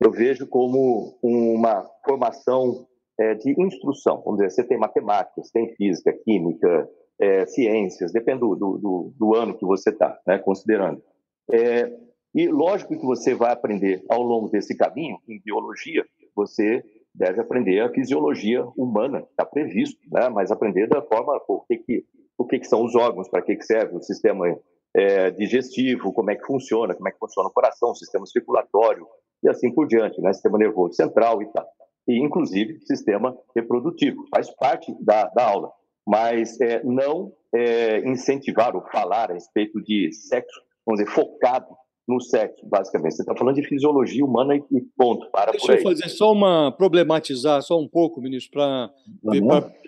eu vejo como uma formação é, de instrução. Vamos dizer, você tem matemática, você tem física, química, é, ciências, depende do, do, do, ano que você está, né, considerando. É, e lógico que você vai aprender ao longo desse caminho, em biologia, você deve aprender a fisiologia humana, está previsto, né, mas aprender da forma, o que, que o que, que são os órgãos, para que, que serve o sistema é, digestivo, como é que funciona, como é que funciona o coração, o sistema circulatório e assim por diante, né? sistema nervoso central e tal. E, inclusive, sistema reprodutivo, faz parte da, da aula. Mas é, não é, incentivar ou falar a respeito de sexo, vamos dizer, focado no sexo, basicamente. Você está falando de fisiologia humana e ponto, para Deixa por aí. Deixa eu fazer só uma, problematizar só um pouco, ministro, para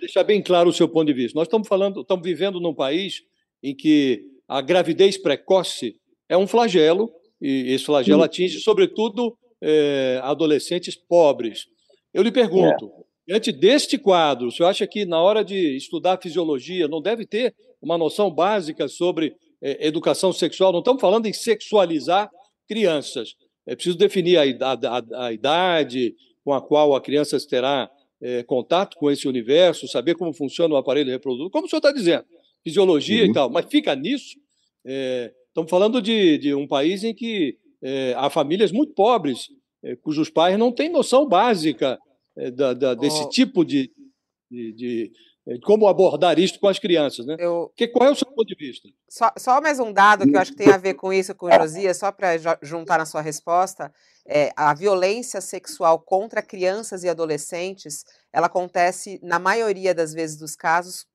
deixar bem claro o seu ponto de vista. Nós estamos falando, estamos vivendo num país em que a gravidez precoce é um flagelo, e esse flagelo atinge, sobretudo, é, adolescentes pobres. Eu lhe pergunto, é. Diante deste quadro, o senhor acha que na hora de estudar fisiologia não deve ter uma noção básica sobre é, educação sexual? Não estamos falando em sexualizar crianças. É preciso definir a, a, a idade com a qual a criança terá é, contato com esse universo, saber como funciona o aparelho reprodutor, como o senhor está dizendo, fisiologia uhum. e tal. Mas fica nisso. É, estamos falando de, de, um país em que é, há famílias muito pobres, é, cujos pais não têm noção básica é, da, da, desse oh. tipo de, de, de, de, como abordar isso com as crianças, né? Eu... Que, qual é o seu ponto de vista? Só, só mais um dado que eu acho que tem a ver com isso, com o Josias, só para juntar na sua resposta, é, a violência sexual contra crianças e adolescentes, ela acontece, na maioria das vezes dos casos,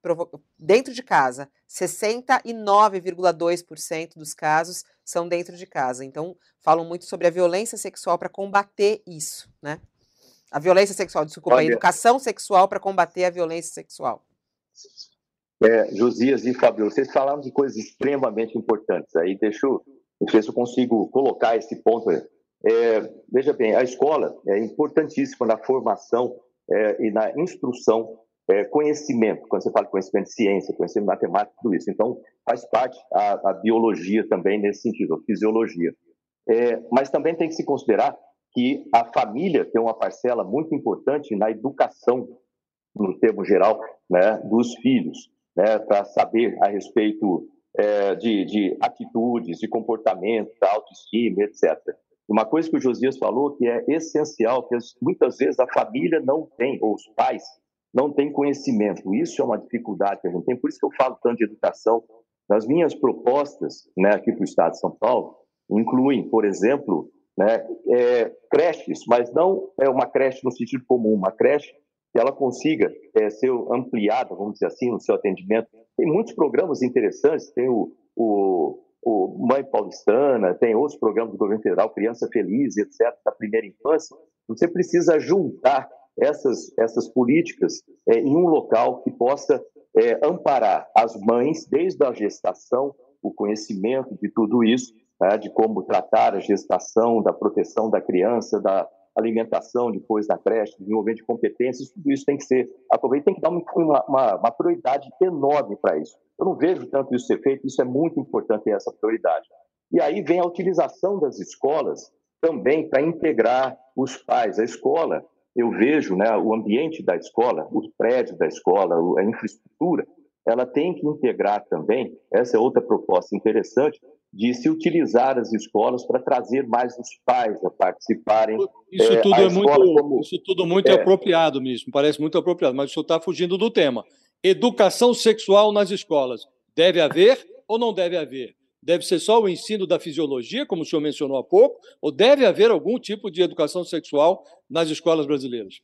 dentro de casa. 69,2% dos casos são dentro de casa. Então, falam muito sobre a violência sexual para combater isso, né? A violência sexual, desculpa, Olha, a educação sexual para combater a violência sexual. É, Josias e Fabio, vocês falaram de coisas extremamente importantes. Aí deixa eu ver se eu consigo colocar esse ponto. É, veja bem, a escola é importantíssima na formação é, e na instrução, é, conhecimento. Quando você fala conhecimento de ciência, conhecimento de matemática, tudo isso. Então, faz parte a, a biologia também nesse sentido, a fisiologia. É, mas também tem que se considerar que a família tem uma parcela muito importante na educação, no termo geral, né, dos filhos, né, para saber a respeito é, de, de, atitudes, de comportamento, da autoestima, etc. Uma coisa que o Josias falou que é essencial, que muitas vezes a família não tem, ou os pais não têm conhecimento. Isso é uma dificuldade que a gente tem. Por isso que eu falo tanto de educação. Nas minhas propostas né, aqui para o Estado de São Paulo, incluem, por exemplo, né, é, creches, mas não é uma creche no sentido comum, uma creche que ela consiga é, ser ampliada, vamos dizer assim, no seu atendimento. Tem muitos programas interessantes, tem o, o, o Mãe Paulistana, tem outros programas do governo federal, Criança Feliz, etc., da primeira infância. Você precisa juntar essas, essas políticas é, em um local que possa é, amparar as mães desde a gestação, o conhecimento de tudo isso, né, de como tratar a gestação, da proteção da criança, da alimentação depois da creche, desenvolvimento de competências, tudo isso tem que ser aproveitado, tem que dar uma, uma, uma prioridade enorme para isso. Eu não vejo tanto isso ser feito, isso é muito importante essa prioridade. E aí vem a utilização das escolas também para integrar os pais. A escola, eu vejo né, o ambiente da escola, os prédios da escola, a infraestrutura, ela tem que integrar também, essa é outra proposta interessante, de se utilizar as escolas para trazer mais os pais a participarem. Isso é, tudo é muito, como... isso tudo muito é. apropriado mesmo, parece muito apropriado, mas o senhor está fugindo do tema. Educação sexual nas escolas. Deve haver ou não deve haver? Deve ser só o ensino da fisiologia, como o senhor mencionou há pouco, ou deve haver algum tipo de educação sexual nas escolas brasileiras?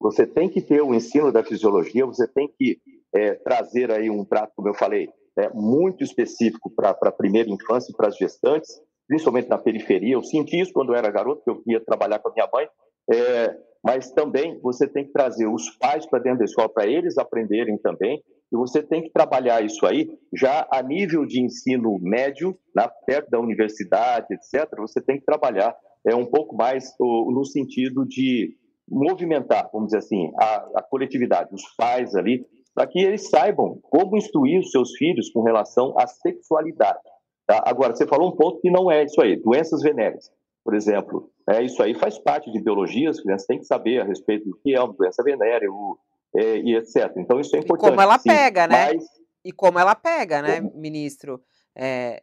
Você tem que ter o ensino da fisiologia, você tem que é, trazer aí um prato, como eu falei, é, muito específico para a primeira infância e para as gestantes, principalmente na periferia. Eu senti isso quando eu era garoto, que eu ia trabalhar com a minha mãe, é, mas também você tem que trazer os pais para dentro da escola, para eles aprenderem também, e você tem que trabalhar isso aí já a nível de ensino médio, na, perto da universidade, etc. Você tem que trabalhar é, um pouco mais no sentido de movimentar, vamos dizer assim, a, a coletividade, os pais ali, para que eles saibam como instruir os seus filhos com relação à sexualidade. Tá? Agora, você falou um ponto que não é isso aí, doenças venéreas, por exemplo. É, isso aí faz parte de biologia, as crianças têm que saber a respeito do que é uma doença venérea o, é, e etc. Então, isso é importante. E como ela sim, pega, né? Mas... E como ela pega, né, como... ministro? É,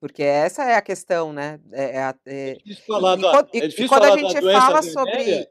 porque essa é a questão, né? É, é, é difícil falar da, e, é difícil e quando a gente fala sobre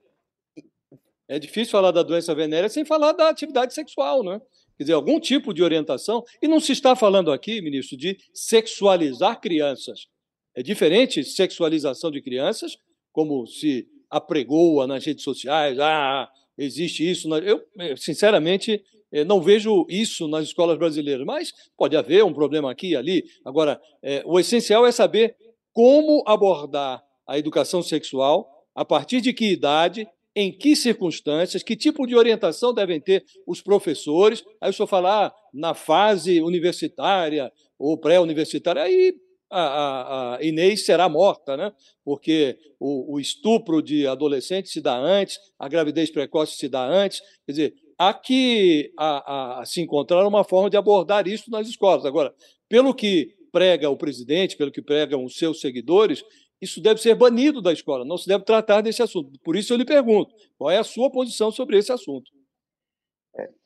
é difícil falar da doença venérea sem falar da atividade sexual, né? Quer dizer, algum tipo de orientação. E não se está falando aqui, ministro, de sexualizar crianças. É diferente sexualização de crianças, como se apregoa nas redes sociais, ah, existe isso. Eu, eh, sinceramente, eh, não vejo isso nas escolas brasileiras, mas pode haver um problema aqui e ali. Agora, é, o essencial é saber como abordar a educação sexual, a partir de que idade, em que circunstâncias, que tipo de orientação devem ter os professores. Aí o senhor fala, ah, na fase universitária ou pré-universitária, aí a, a, Inês será morta, né? porque o, o estupro de adolescentes se dá antes, a gravidez precoce se dá antes. Quer dizer, há que a, a, se encontrar uma forma de abordar isso nas escolas. Agora, pelo que prega o presidente, pelo que pregam os seus seguidores, isso deve ser banido da escola, não se deve tratar desse assunto. Por isso eu lhe pergunto, qual é a sua posição sobre esse assunto?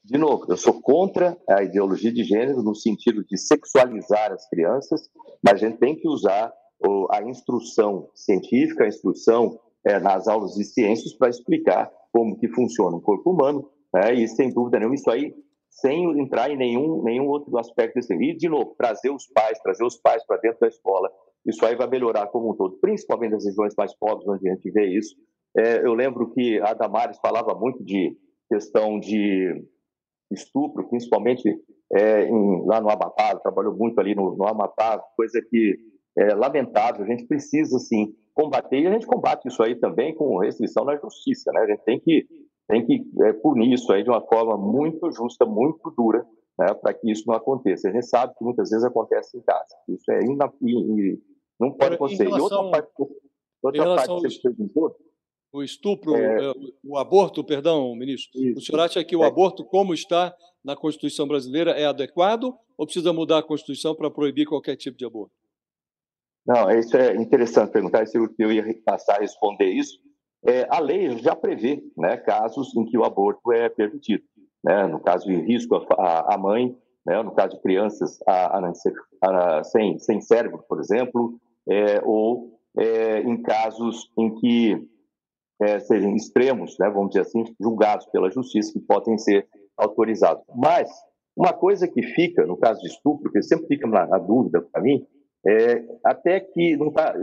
De novo, eu sou contra a ideologia de gênero no sentido de sexualizar as crianças, mas a gente tem que usar a instrução científica, a instrução é, nas aulas de ciências para explicar como que funciona o corpo humano, né? e sem dúvida nenhuma, isso aí sem entrar em nenhum, nenhum outro aspecto desse. E, de novo, trazer os pais, trazer os pais para dentro da escola, isso aí vai melhorar como um todo, principalmente nas regiões mais pobres, onde a gente vê isso. É, eu lembro que a Damares falava muito de questão de estupro, principalmente é, em, lá no Amapá, trabalhou muito ali no, no Amapá, coisa que é lamentável, a gente precisa, sim, combater, e a gente combate isso aí também com restrição na justiça, né? A gente tem que, tem que é, punir isso aí de uma forma muito justa, muito dura, né, para que isso não aconteça. A gente sabe que muitas vezes acontece em casa. Isso é ina, não pode acontecer. Relação, e outra parte, outra parte que você perguntou, o estupro, é... o aborto, perdão, ministro. Isso. O senhor acha que o é... aborto, como está na Constituição brasileira, é adequado ou precisa mudar a Constituição para proibir qualquer tipo de aborto? Não, isso é interessante perguntar, se eu ia passar a responder isso. É, a lei já prevê né, casos em que o aborto é permitido. Né, no caso de risco à mãe, né, no caso de crianças a, a, a, sem, sem cérebro, por exemplo, é, ou é, em casos em que é, sejam extremos, né, vamos dizer assim, julgados pela justiça, que podem ser autorizados. Mas uma coisa que fica, no caso de estupro, que sempre fica na, na dúvida para mim, é até que não está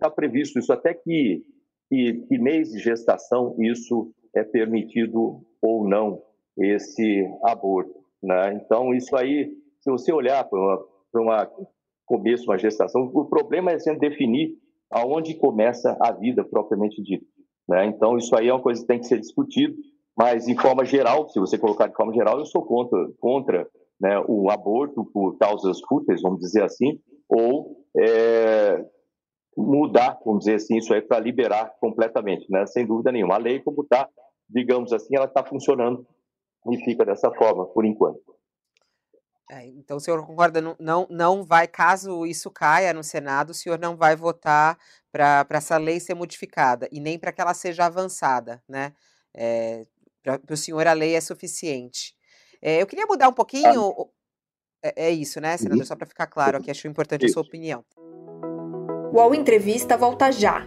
tá previsto isso, até que, que, que mês de gestação isso é permitido ou não, esse aborto. Né? Então, isso aí, se você olhar para uma, uma começo, uma gestação, o problema é sempre definir aonde começa a vida propriamente dita. Né? Então, isso aí é uma coisa que tem que ser discutido, mas, em forma geral, se você colocar de forma geral, eu sou contra, contra né, o aborto por causas fúteis, vamos dizer assim, ou é, mudar, vamos dizer assim, isso aí para liberar completamente, né? sem dúvida nenhuma. A lei, como está, digamos assim, ela está funcionando e fica dessa forma, por enquanto. É, então, o senhor concorda, não, não, não vai, caso isso caia no Senado, o senhor não vai votar para essa lei ser modificada e nem para que ela seja avançada, né? É, para o senhor a lei é suficiente. É, eu queria mudar um pouquinho. Ah. É, é, isso, né, senador? Uhum. Só para ficar claro aqui, acho importante isso. a sua opinião. O UOL Entrevista volta já.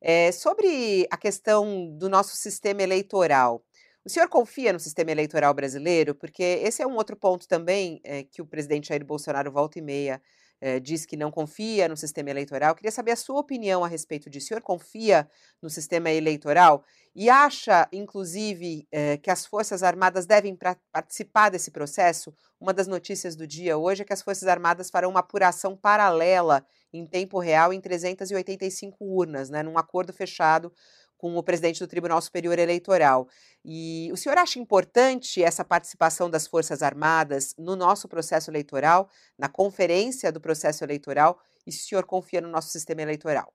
É, sobre a questão do nosso sistema eleitoral, o senhor confia no sistema eleitoral brasileiro? Porque esse é um outro ponto também é, que o presidente Jair Bolsonaro volta e meia é, diz que não confia no sistema eleitoral. Queria saber a sua opinião a respeito disso. O senhor confia no sistema eleitoral e acha, inclusive, é, que as Forças Armadas devem participar desse processo? Uma das notícias do dia hoje é que as Forças Armadas farão uma apuração paralela em tempo real em 385 urnas, né, num acordo fechado com o presidente do Tribunal Superior Eleitoral. E o senhor acha importante essa participação das Forças Armadas no nosso processo eleitoral, na conferência do processo eleitoral, e se o senhor confia no nosso sistema eleitoral?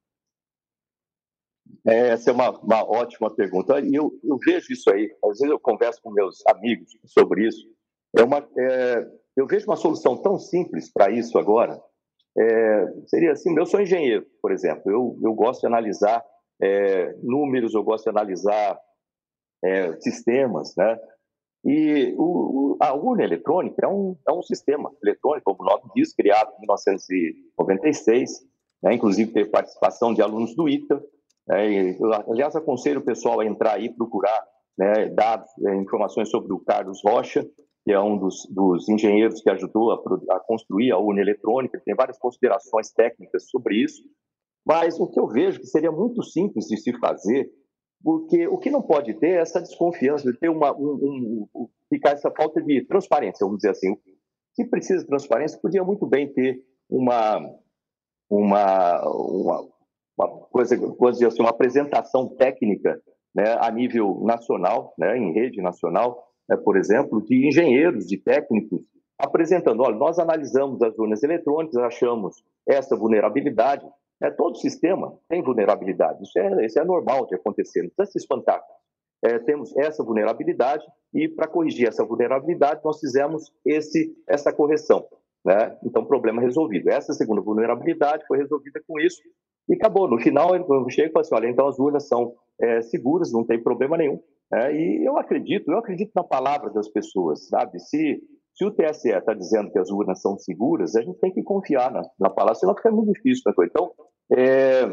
É, essa é uma, uma ótima pergunta. E eu, eu, vejo isso aí, às vezes eu converso com meus amigos sobre isso. É uma, é, eu vejo uma solução tão simples para isso agora. É, seria assim: eu sou engenheiro, por exemplo, eu, eu gosto de analisar é, números, eu gosto de analisar é, sistemas, né? E o, a urna eletrônica é um, é um sistema eletrônico, como o nome diz, criado em 1996, né, inclusive teve participação de alunos do ITA. Né, e, aliás, aconselho o pessoal a entrar aí, procurar né, dados, é, informações sobre o Carlos Rocha, que é um dos, dos engenheiros que ajudou a, a, construir a urna eletrônica, tem várias considerações técnicas sobre isso. Mas o que eu vejo que seria muito simples de se fazer porque o que não pode ter é essa desconfiança, de ter uma, um, um, ficar essa falta de transparência, vamos dizer assim. Se precisa de transparência, podia muito bem ter uma, uma, uma, uma coisa, coisa assim, uma apresentação técnica né, a nível nacional, né, em rede nacional, né, por exemplo, de engenheiros, de técnicos, apresentando, olha, nós analisamos as urnas eletrônicas, achamos essa vulnerabilidade, é, todo sistema tem vulnerabilidade, isso é, isso é normal de acontecer, não precisa se espantar. É, temos essa vulnerabilidade e, para corrigir essa vulnerabilidade, nós fizemos esse, essa correção. Né? Então, problema resolvido. Essa segunda vulnerabilidade foi resolvida com isso e acabou. No final, ele chega e fala assim: olha, então as urnas são é, seguras, não tem problema nenhum. É, e eu acredito, eu acredito na palavra das pessoas, sabe? Se se o TSE está dizendo que as urnas são seguras, a gente tem que confiar na, na palavra, senão fica muito difícil. Né? Então, é,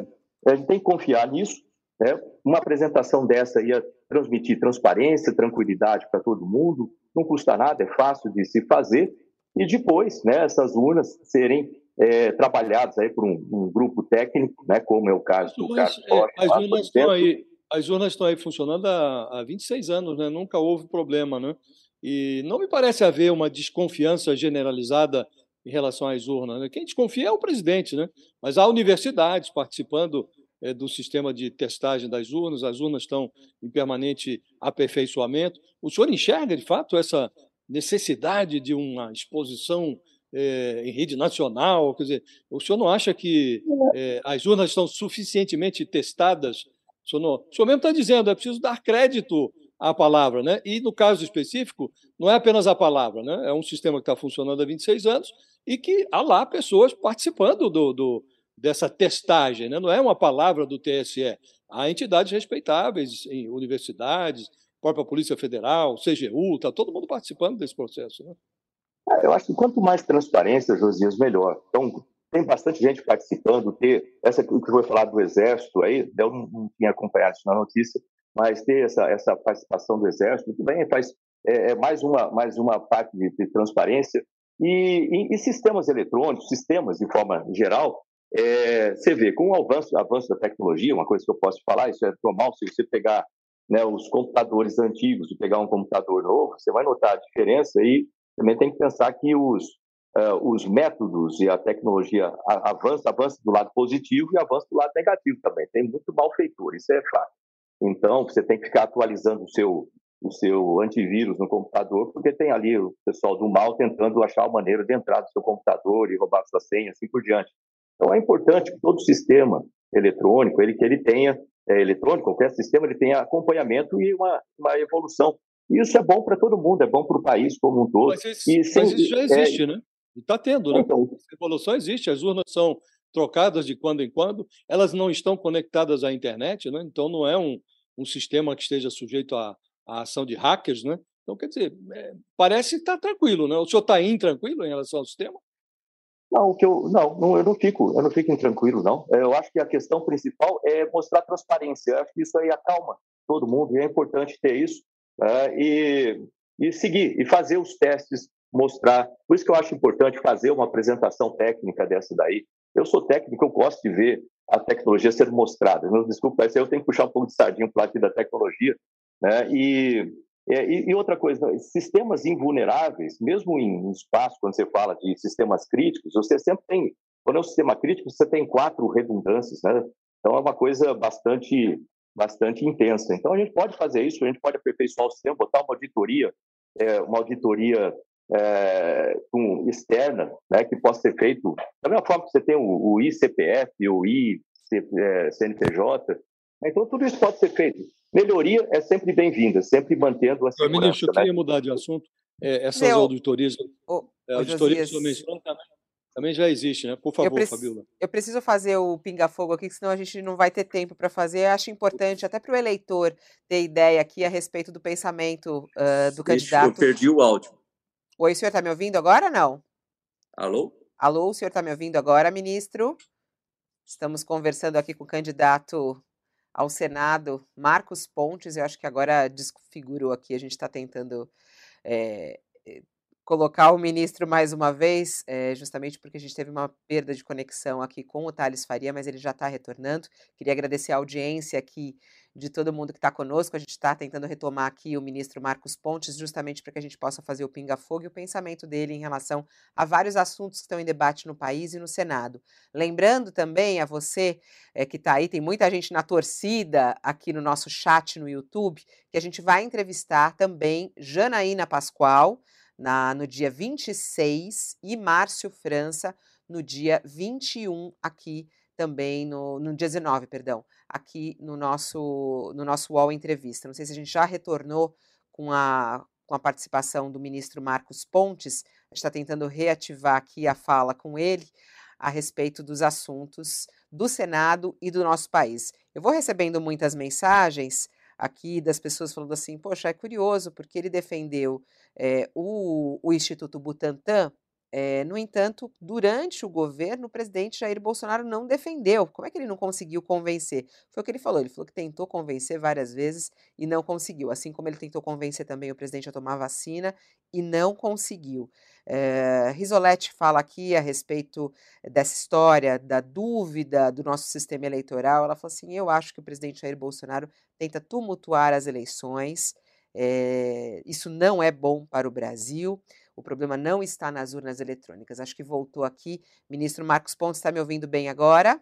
a gente tem que confiar nisso. Né? Uma apresentação dessa ia transmitir transparência, tranquilidade para todo mundo, não custa nada, é fácil de se fazer. E depois, né, essas urnas serem é, trabalhadas aí por um, um, grupo técnico, né, como é o caso do Carlos. É, as, urnas estão aí, as urnas estão aí funcionando há, há 26 anos, né? nunca houve problema. Né? E não me parece haver uma desconfiança generalizada em relação às urnas. Né? Quem desconfia é o presidente, né? mas há universidades participando é, do sistema de testagem das urnas, as urnas estão em permanente aperfeiçoamento. O senhor enxerga, de fato, essa necessidade de uma exposição é, em rede nacional? Quer dizer, o senhor não acha que é, as urnas estão suficientemente testadas? O senhor, não, o senhor mesmo está dizendo, é preciso dar crédito a palavra. Né? E, no caso específico, não é apenas a palavra, né? é um sistema que está funcionando há 26 anos e que há lá pessoas participando do, do dessa testagem. Né? Não é uma palavra do TSE. Há entidades respeitáveis, em universidades, própria Polícia Federal, CGU, está todo mundo participando desse processo. Né? É, eu acho que quanto mais transparência, Josias, melhor. Então, tem bastante gente participando, ter essa que foi falar do Exército aí, eu não, não tinha acompanhado isso na notícia, mas ter essa, essa participação do Exército, bem, faz é, é mais, uma, mais uma parte de, de transparência. E, e, e, sistemas eletrônicos, sistemas de forma geral, é, você vê, com o avanço, avanço da tecnologia, uma coisa que eu posso falar, isso é normal, se você pegar né, os computadores antigos e pegar um computador novo, você vai notar a diferença e também tem que pensar que os, uh, os métodos e a tecnologia avança, avança do lado positivo e avança do lado negativo também. Tem muito malfeitor, isso é fato. Então, você tem que ficar atualizando o seu, o seu antivírus no computador, porque tem ali o pessoal do mal tentando achar uma maneira de entrar no seu computador e roubar sua senha, assim por diante. Então, é importante que todo sistema eletrônico, ele, que ele tenha, é, eletrônico, qualquer sistema, ele tenha acompanhamento e uma, uma evolução. E isso é bom para todo mundo, é bom para o país como um todo. Mas, e, sem, mas isso já existe, é, né? Está tendo, né? Então, Essa evolução existe, as urnas são trocadas de quando em quando, elas não estão conectadas à internet, né? então não é um, um sistema que esteja sujeito à, à ação de hackers, né? Então, quer dizer, é, parece estar tá tranquilo, né? O senhor está intranquilo em relação ao sistema? Não, que eu não, não, eu não fico, eu não fico intranquilo, não. É, eu acho que a questão principal é mostrar transparência. Eu acho que isso aí acalma todo mundo e é importante ter isso é, e, e seguir e fazer os testes, mostrar. Por isso que eu acho importante fazer uma apresentação técnica dessa daí. Eu sou técnico, eu gosto de ver a tecnologia sendo mostrada. Desculpa, eu tenho que puxar um pouco de sardinha para aqui da tecnologia. Né? E, e, e, outra coisa, sistemas invulneráveis, mesmo em espaço, quando você fala de sistemas críticos, você sempre tem, quando é um sistema crítico, você tem quatro redundâncias, né? Então é uma coisa bastante, bastante intensa. Então a gente pode fazer isso, a gente pode aperfeiçoar o sistema, botar uma auditoria, é, uma auditoria é, um, externa, né, que possa ser feito da mesma forma que você tem o, o ICPF, o ICNPJ. É, então, tudo isso pode ser feito. Melhoria é sempre bem-vinda, sempre mantendo a segurança. Ministro, eu queria né? mudar de assunto. É, essas Meu, auditorias, o, é, auditorias o também Também já existe, né? Por favor, eu Fabiola. Eu preciso fazer o pinga-fogo aqui, senão a gente não vai ter tempo para fazer. Eu acho importante, até para o eleitor ter ideia aqui a respeito do pensamento uh, do Deixa, candidato. Eu perdi o áudio. Oi, o senhor está me ouvindo agora não? Alô? Alô, o senhor está me ouvindo agora, ministro? Estamos conversando aqui com o candidato ao Senado, Marcos Pontes. Eu acho que agora desfigurou aqui, a gente está tentando é, colocar o ministro mais uma vez, é, justamente porque a gente teve uma perda de conexão aqui com o Thales Faria, mas ele já está retornando. Queria agradecer a audiência aqui de todo mundo que está conosco. A gente está tentando retomar aqui o ministro Marcos Pontes, justamente para que a gente possa fazer o pinga-fogo e o pensamento dele em relação a vários assuntos que estão em debate no país e no Senado. Lembrando também a você é, que está aí, tem muita gente na torcida aqui no nosso chat no YouTube, que a gente vai entrevistar também Janaína Pascoal na, no dia 26 e Márcio França no dia 21 aqui também no, no dia 19, perdão, aqui no nosso no nosso UOL entrevista. Não sei se a gente já retornou com a com a participação do ministro Marcos Pontes. A gente está tentando reativar aqui a fala com ele a respeito dos assuntos do Senado e do nosso país. Eu vou recebendo muitas mensagens aqui das pessoas falando assim: poxa, é curioso, porque ele defendeu é, o, o Instituto Butantan. É, no entanto, durante o governo, o presidente Jair Bolsonaro não defendeu. Como é que ele não conseguiu convencer? Foi o que ele falou. Ele falou que tentou convencer várias vezes e não conseguiu. Assim como ele tentou convencer também o presidente a tomar vacina e não conseguiu. É, Risoletti fala aqui a respeito dessa história, da dúvida do nosso sistema eleitoral. Ela falou assim: eu acho que o presidente Jair Bolsonaro tenta tumultuar as eleições. É, isso não é bom para o Brasil. O problema não está nas urnas eletrônicas. Acho que voltou aqui. Ministro Marcos Pontes, está me ouvindo bem agora?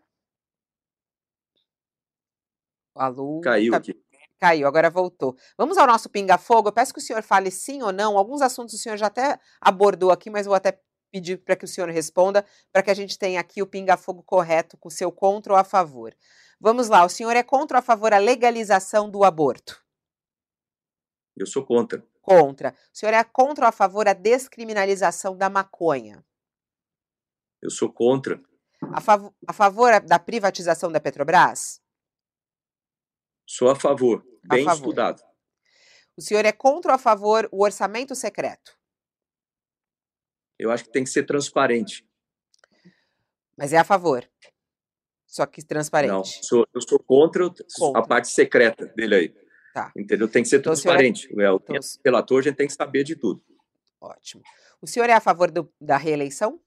Alô? Caiu tá... aqui. Caiu, agora voltou. Vamos ao nosso pinga-fogo. Eu peço que o senhor fale sim ou não. Alguns assuntos o senhor já até abordou aqui, mas vou até pedir para que o senhor responda, para que a gente tenha aqui o pinga-fogo correto com o seu contra ou a favor. Vamos lá, o senhor é contra ou a favor a legalização do aborto? Eu sou contra. Contra. O senhor é contra ou a favor a descriminalização da maconha? Eu sou contra. A, fav a favor da privatização da Petrobras? Sou a favor. Bem estudado. O senhor é contra ou a favor o orçamento secreto? Eu acho que tem que ser transparente. Mas é a favor. Só que transparente. Não, sou, eu sou contra, contra, a parte secreta dele aí. Tá. Entendeu? Tem que ser então, transparente. É... O então, relator, a gente tem que saber de tudo. Ótimo. O senhor é a favor do, da reeleição?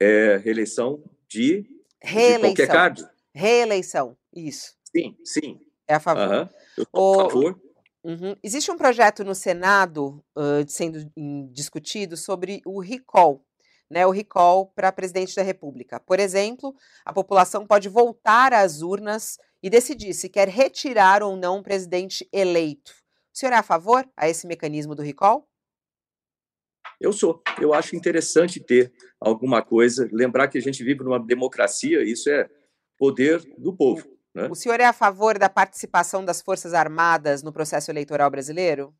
É, reeleição de, reeleição. de qualquer cargo? Reeleição, isso. Sim, sim. É a favor. Uhum. Eu a favor. Uhum. Existe um projeto no Senado uh, sendo discutido sobre o recall, né, o recall para presidente da República. Por exemplo, a população pode voltar às urnas e decidir se quer retirar ou não um presidente eleito. O senhor é a favor a esse mecanismo do recall? Eu sou. Eu acho interessante ter alguma coisa. Lembrar que a gente vive numa democracia, isso é poder do povo. Né? O senhor é a favor da participação das Forças Armadas no processo eleitoral brasileiro?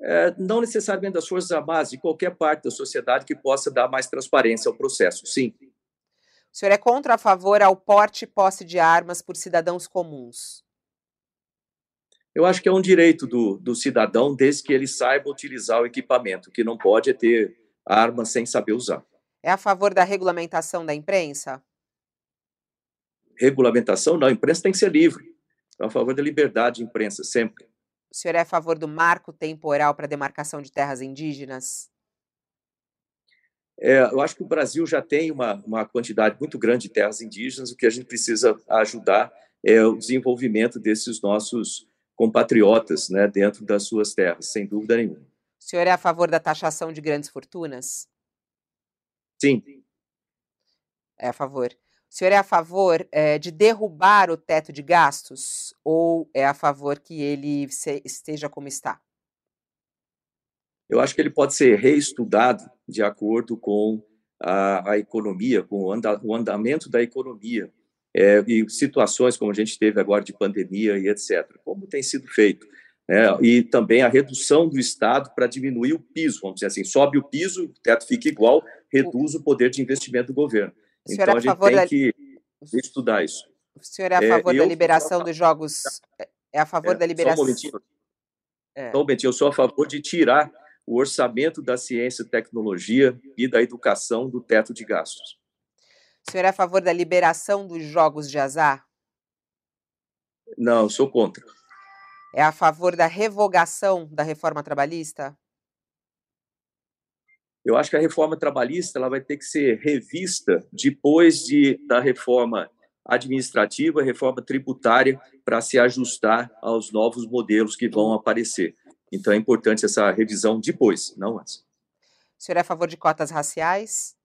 É, não necessariamente das Forças Armadas, de qualquer parte da sociedade que possa dar mais transparência ao processo, sim. O senhor é contra a favor ao porte e posse de armas por cidadãos comuns? Eu acho que é um direito do, do cidadão, desde que ele saiba utilizar o equipamento. Que não pode é ter arma sem saber usar. É a favor da regulamentação da imprensa? Regulamentação? Não, a imprensa tem que ser livre. É a favor da liberdade de imprensa, sempre. O senhor é a favor do marco temporal para demarcação de terras indígenas? É, eu acho que o Brasil já tem uma, uma quantidade muito grande de terras indígenas, o que a gente precisa ajudar é o desenvolvimento desses nossos compatriotas né, dentro das suas terras, sem dúvida nenhuma. O senhor é a favor da taxação de grandes fortunas? Sim. É a favor. O senhor é a favor é, de derrubar o teto de gastos ou é a favor que ele se, esteja como está? eu acho que ele pode ser reestudado de acordo com a, a economia, com o, anda, o, andamento da economia é, e situações como a gente teve agora de pandemia e etc. Como tem sido feito? né, e também a redução do Estado para diminuir o piso, vamos dizer assim, sobe o piso, o teto fica igual, reduz o poder de investimento do governo. Então, é a gente tem da... que estudar isso. O senhor é a é, favor é, da liberação dos jogos? É a favor é, da liberação? Só um momentinho. É. Só um momentinho. Eu sou a favor de tirar o orçamento da ciência e tecnologia e da educação do teto de gastos. O senhor é a favor da liberação dos jogos de azar? Não, sou contra. É a favor da revogação da reforma trabalhista? Eu acho que a reforma trabalhista ela vai ter que ser revista depois de, da reforma administrativa, reforma tributária, para se ajustar aos novos modelos que vão aparecer. Então é importante essa revisão depois, não antes. O senhor é a favor de cotas raciais?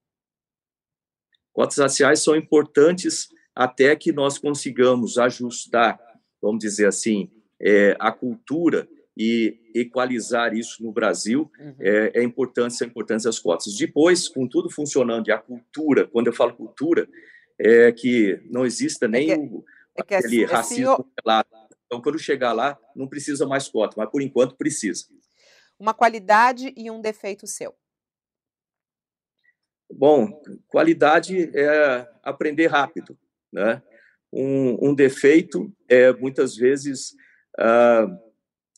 Cotas raciais são importantes até que nós consigamos ajustar, vamos dizer assim, é, a cultura e equalizar isso no Brasil, uhum. é, é importante, são importantes as cotas. Depois, com tudo funcionando e a cultura, quando eu falo cultura, é que não exista é nem é que, o, é que aquele assim, racismo senhor... Então, quando chegar lá, não precisa mais cota, mas por enquanto precisa. Uma qualidade e um defeito seu. Bom, qualidade é aprender rápido, né? Um, um defeito é muitas vezes, ah,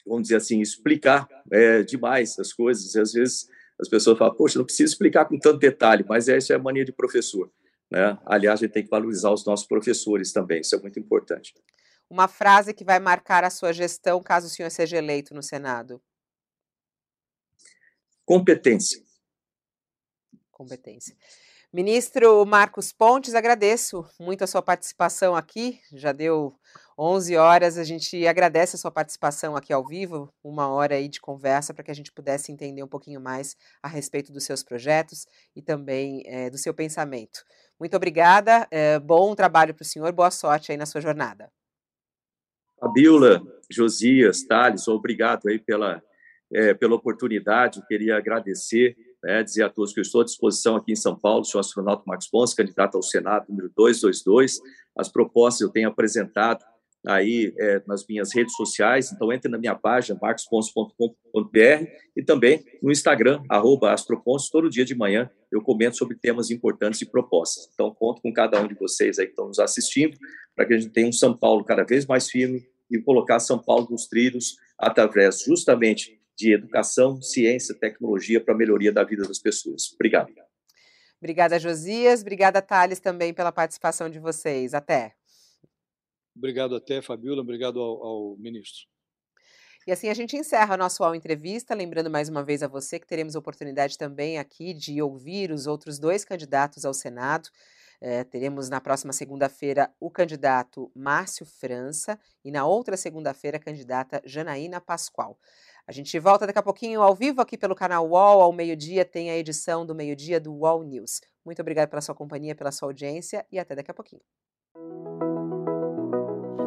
vamos dizer assim, explicar é, demais as coisas. E às vezes as pessoas falam, poxa, não precisa explicar com tanto detalhe, mas essa é a mania de professor. Né? Aliás, a gente tem que valorizar os nossos professores também, isso é muito importante. Uma frase que vai marcar a sua gestão caso o senhor seja eleito no Senado. Competência. Competência. Ministro Marcos Pontes, agradeço muito a sua participação aqui. Já deu 11 horas, a gente agradece a sua participação aqui ao vivo, uma hora aí de conversa para que a gente pudesse entender um pouquinho mais a respeito dos seus projetos e também é, do seu pensamento. Muito obrigada, é, bom trabalho para o senhor, boa sorte aí na sua jornada. Fabiola, Josias, Thales, obrigado aí pela, é, pela oportunidade, queria agradecer né, dizer a todos que eu estou à disposição aqui em São Paulo, sou o astronauta Marcos Ponce, candidato ao Senado número 222. As propostas eu tenho apresentado aí é, nas minhas redes sociais, então entre na minha página marcosponce.com.br e também no Instagram, arroba todo dia de manhã eu comento sobre temas importantes e propostas. Então conto com cada um de vocês aí que estão nos assistindo, para que a gente tenha um São Paulo cada vez mais firme e colocar São Paulo nos trilhos através justamente de educação, ciência, tecnologia para a melhoria da vida das pessoas. Obrigado. Obrigada, Josias. Obrigada, Thales, também pela participação de vocês. Até. Obrigado até, Fabiola. Obrigado ao, ao ministro. E assim a gente encerra a nossa UOL Entrevista, lembrando mais uma vez a você que teremos oportunidade também aqui de ouvir os outros dois candidatos ao Senado. É, teremos na próxima segunda-feira o candidato Márcio França e na outra segunda-feira a candidata Janaína Pascoal. A gente volta daqui a pouquinho ao vivo aqui pelo canal UOL. Ao meio-dia tem a edição do meio-dia do UOL News. Muito obrigada pela sua companhia, pela sua audiência e até daqui a pouquinho.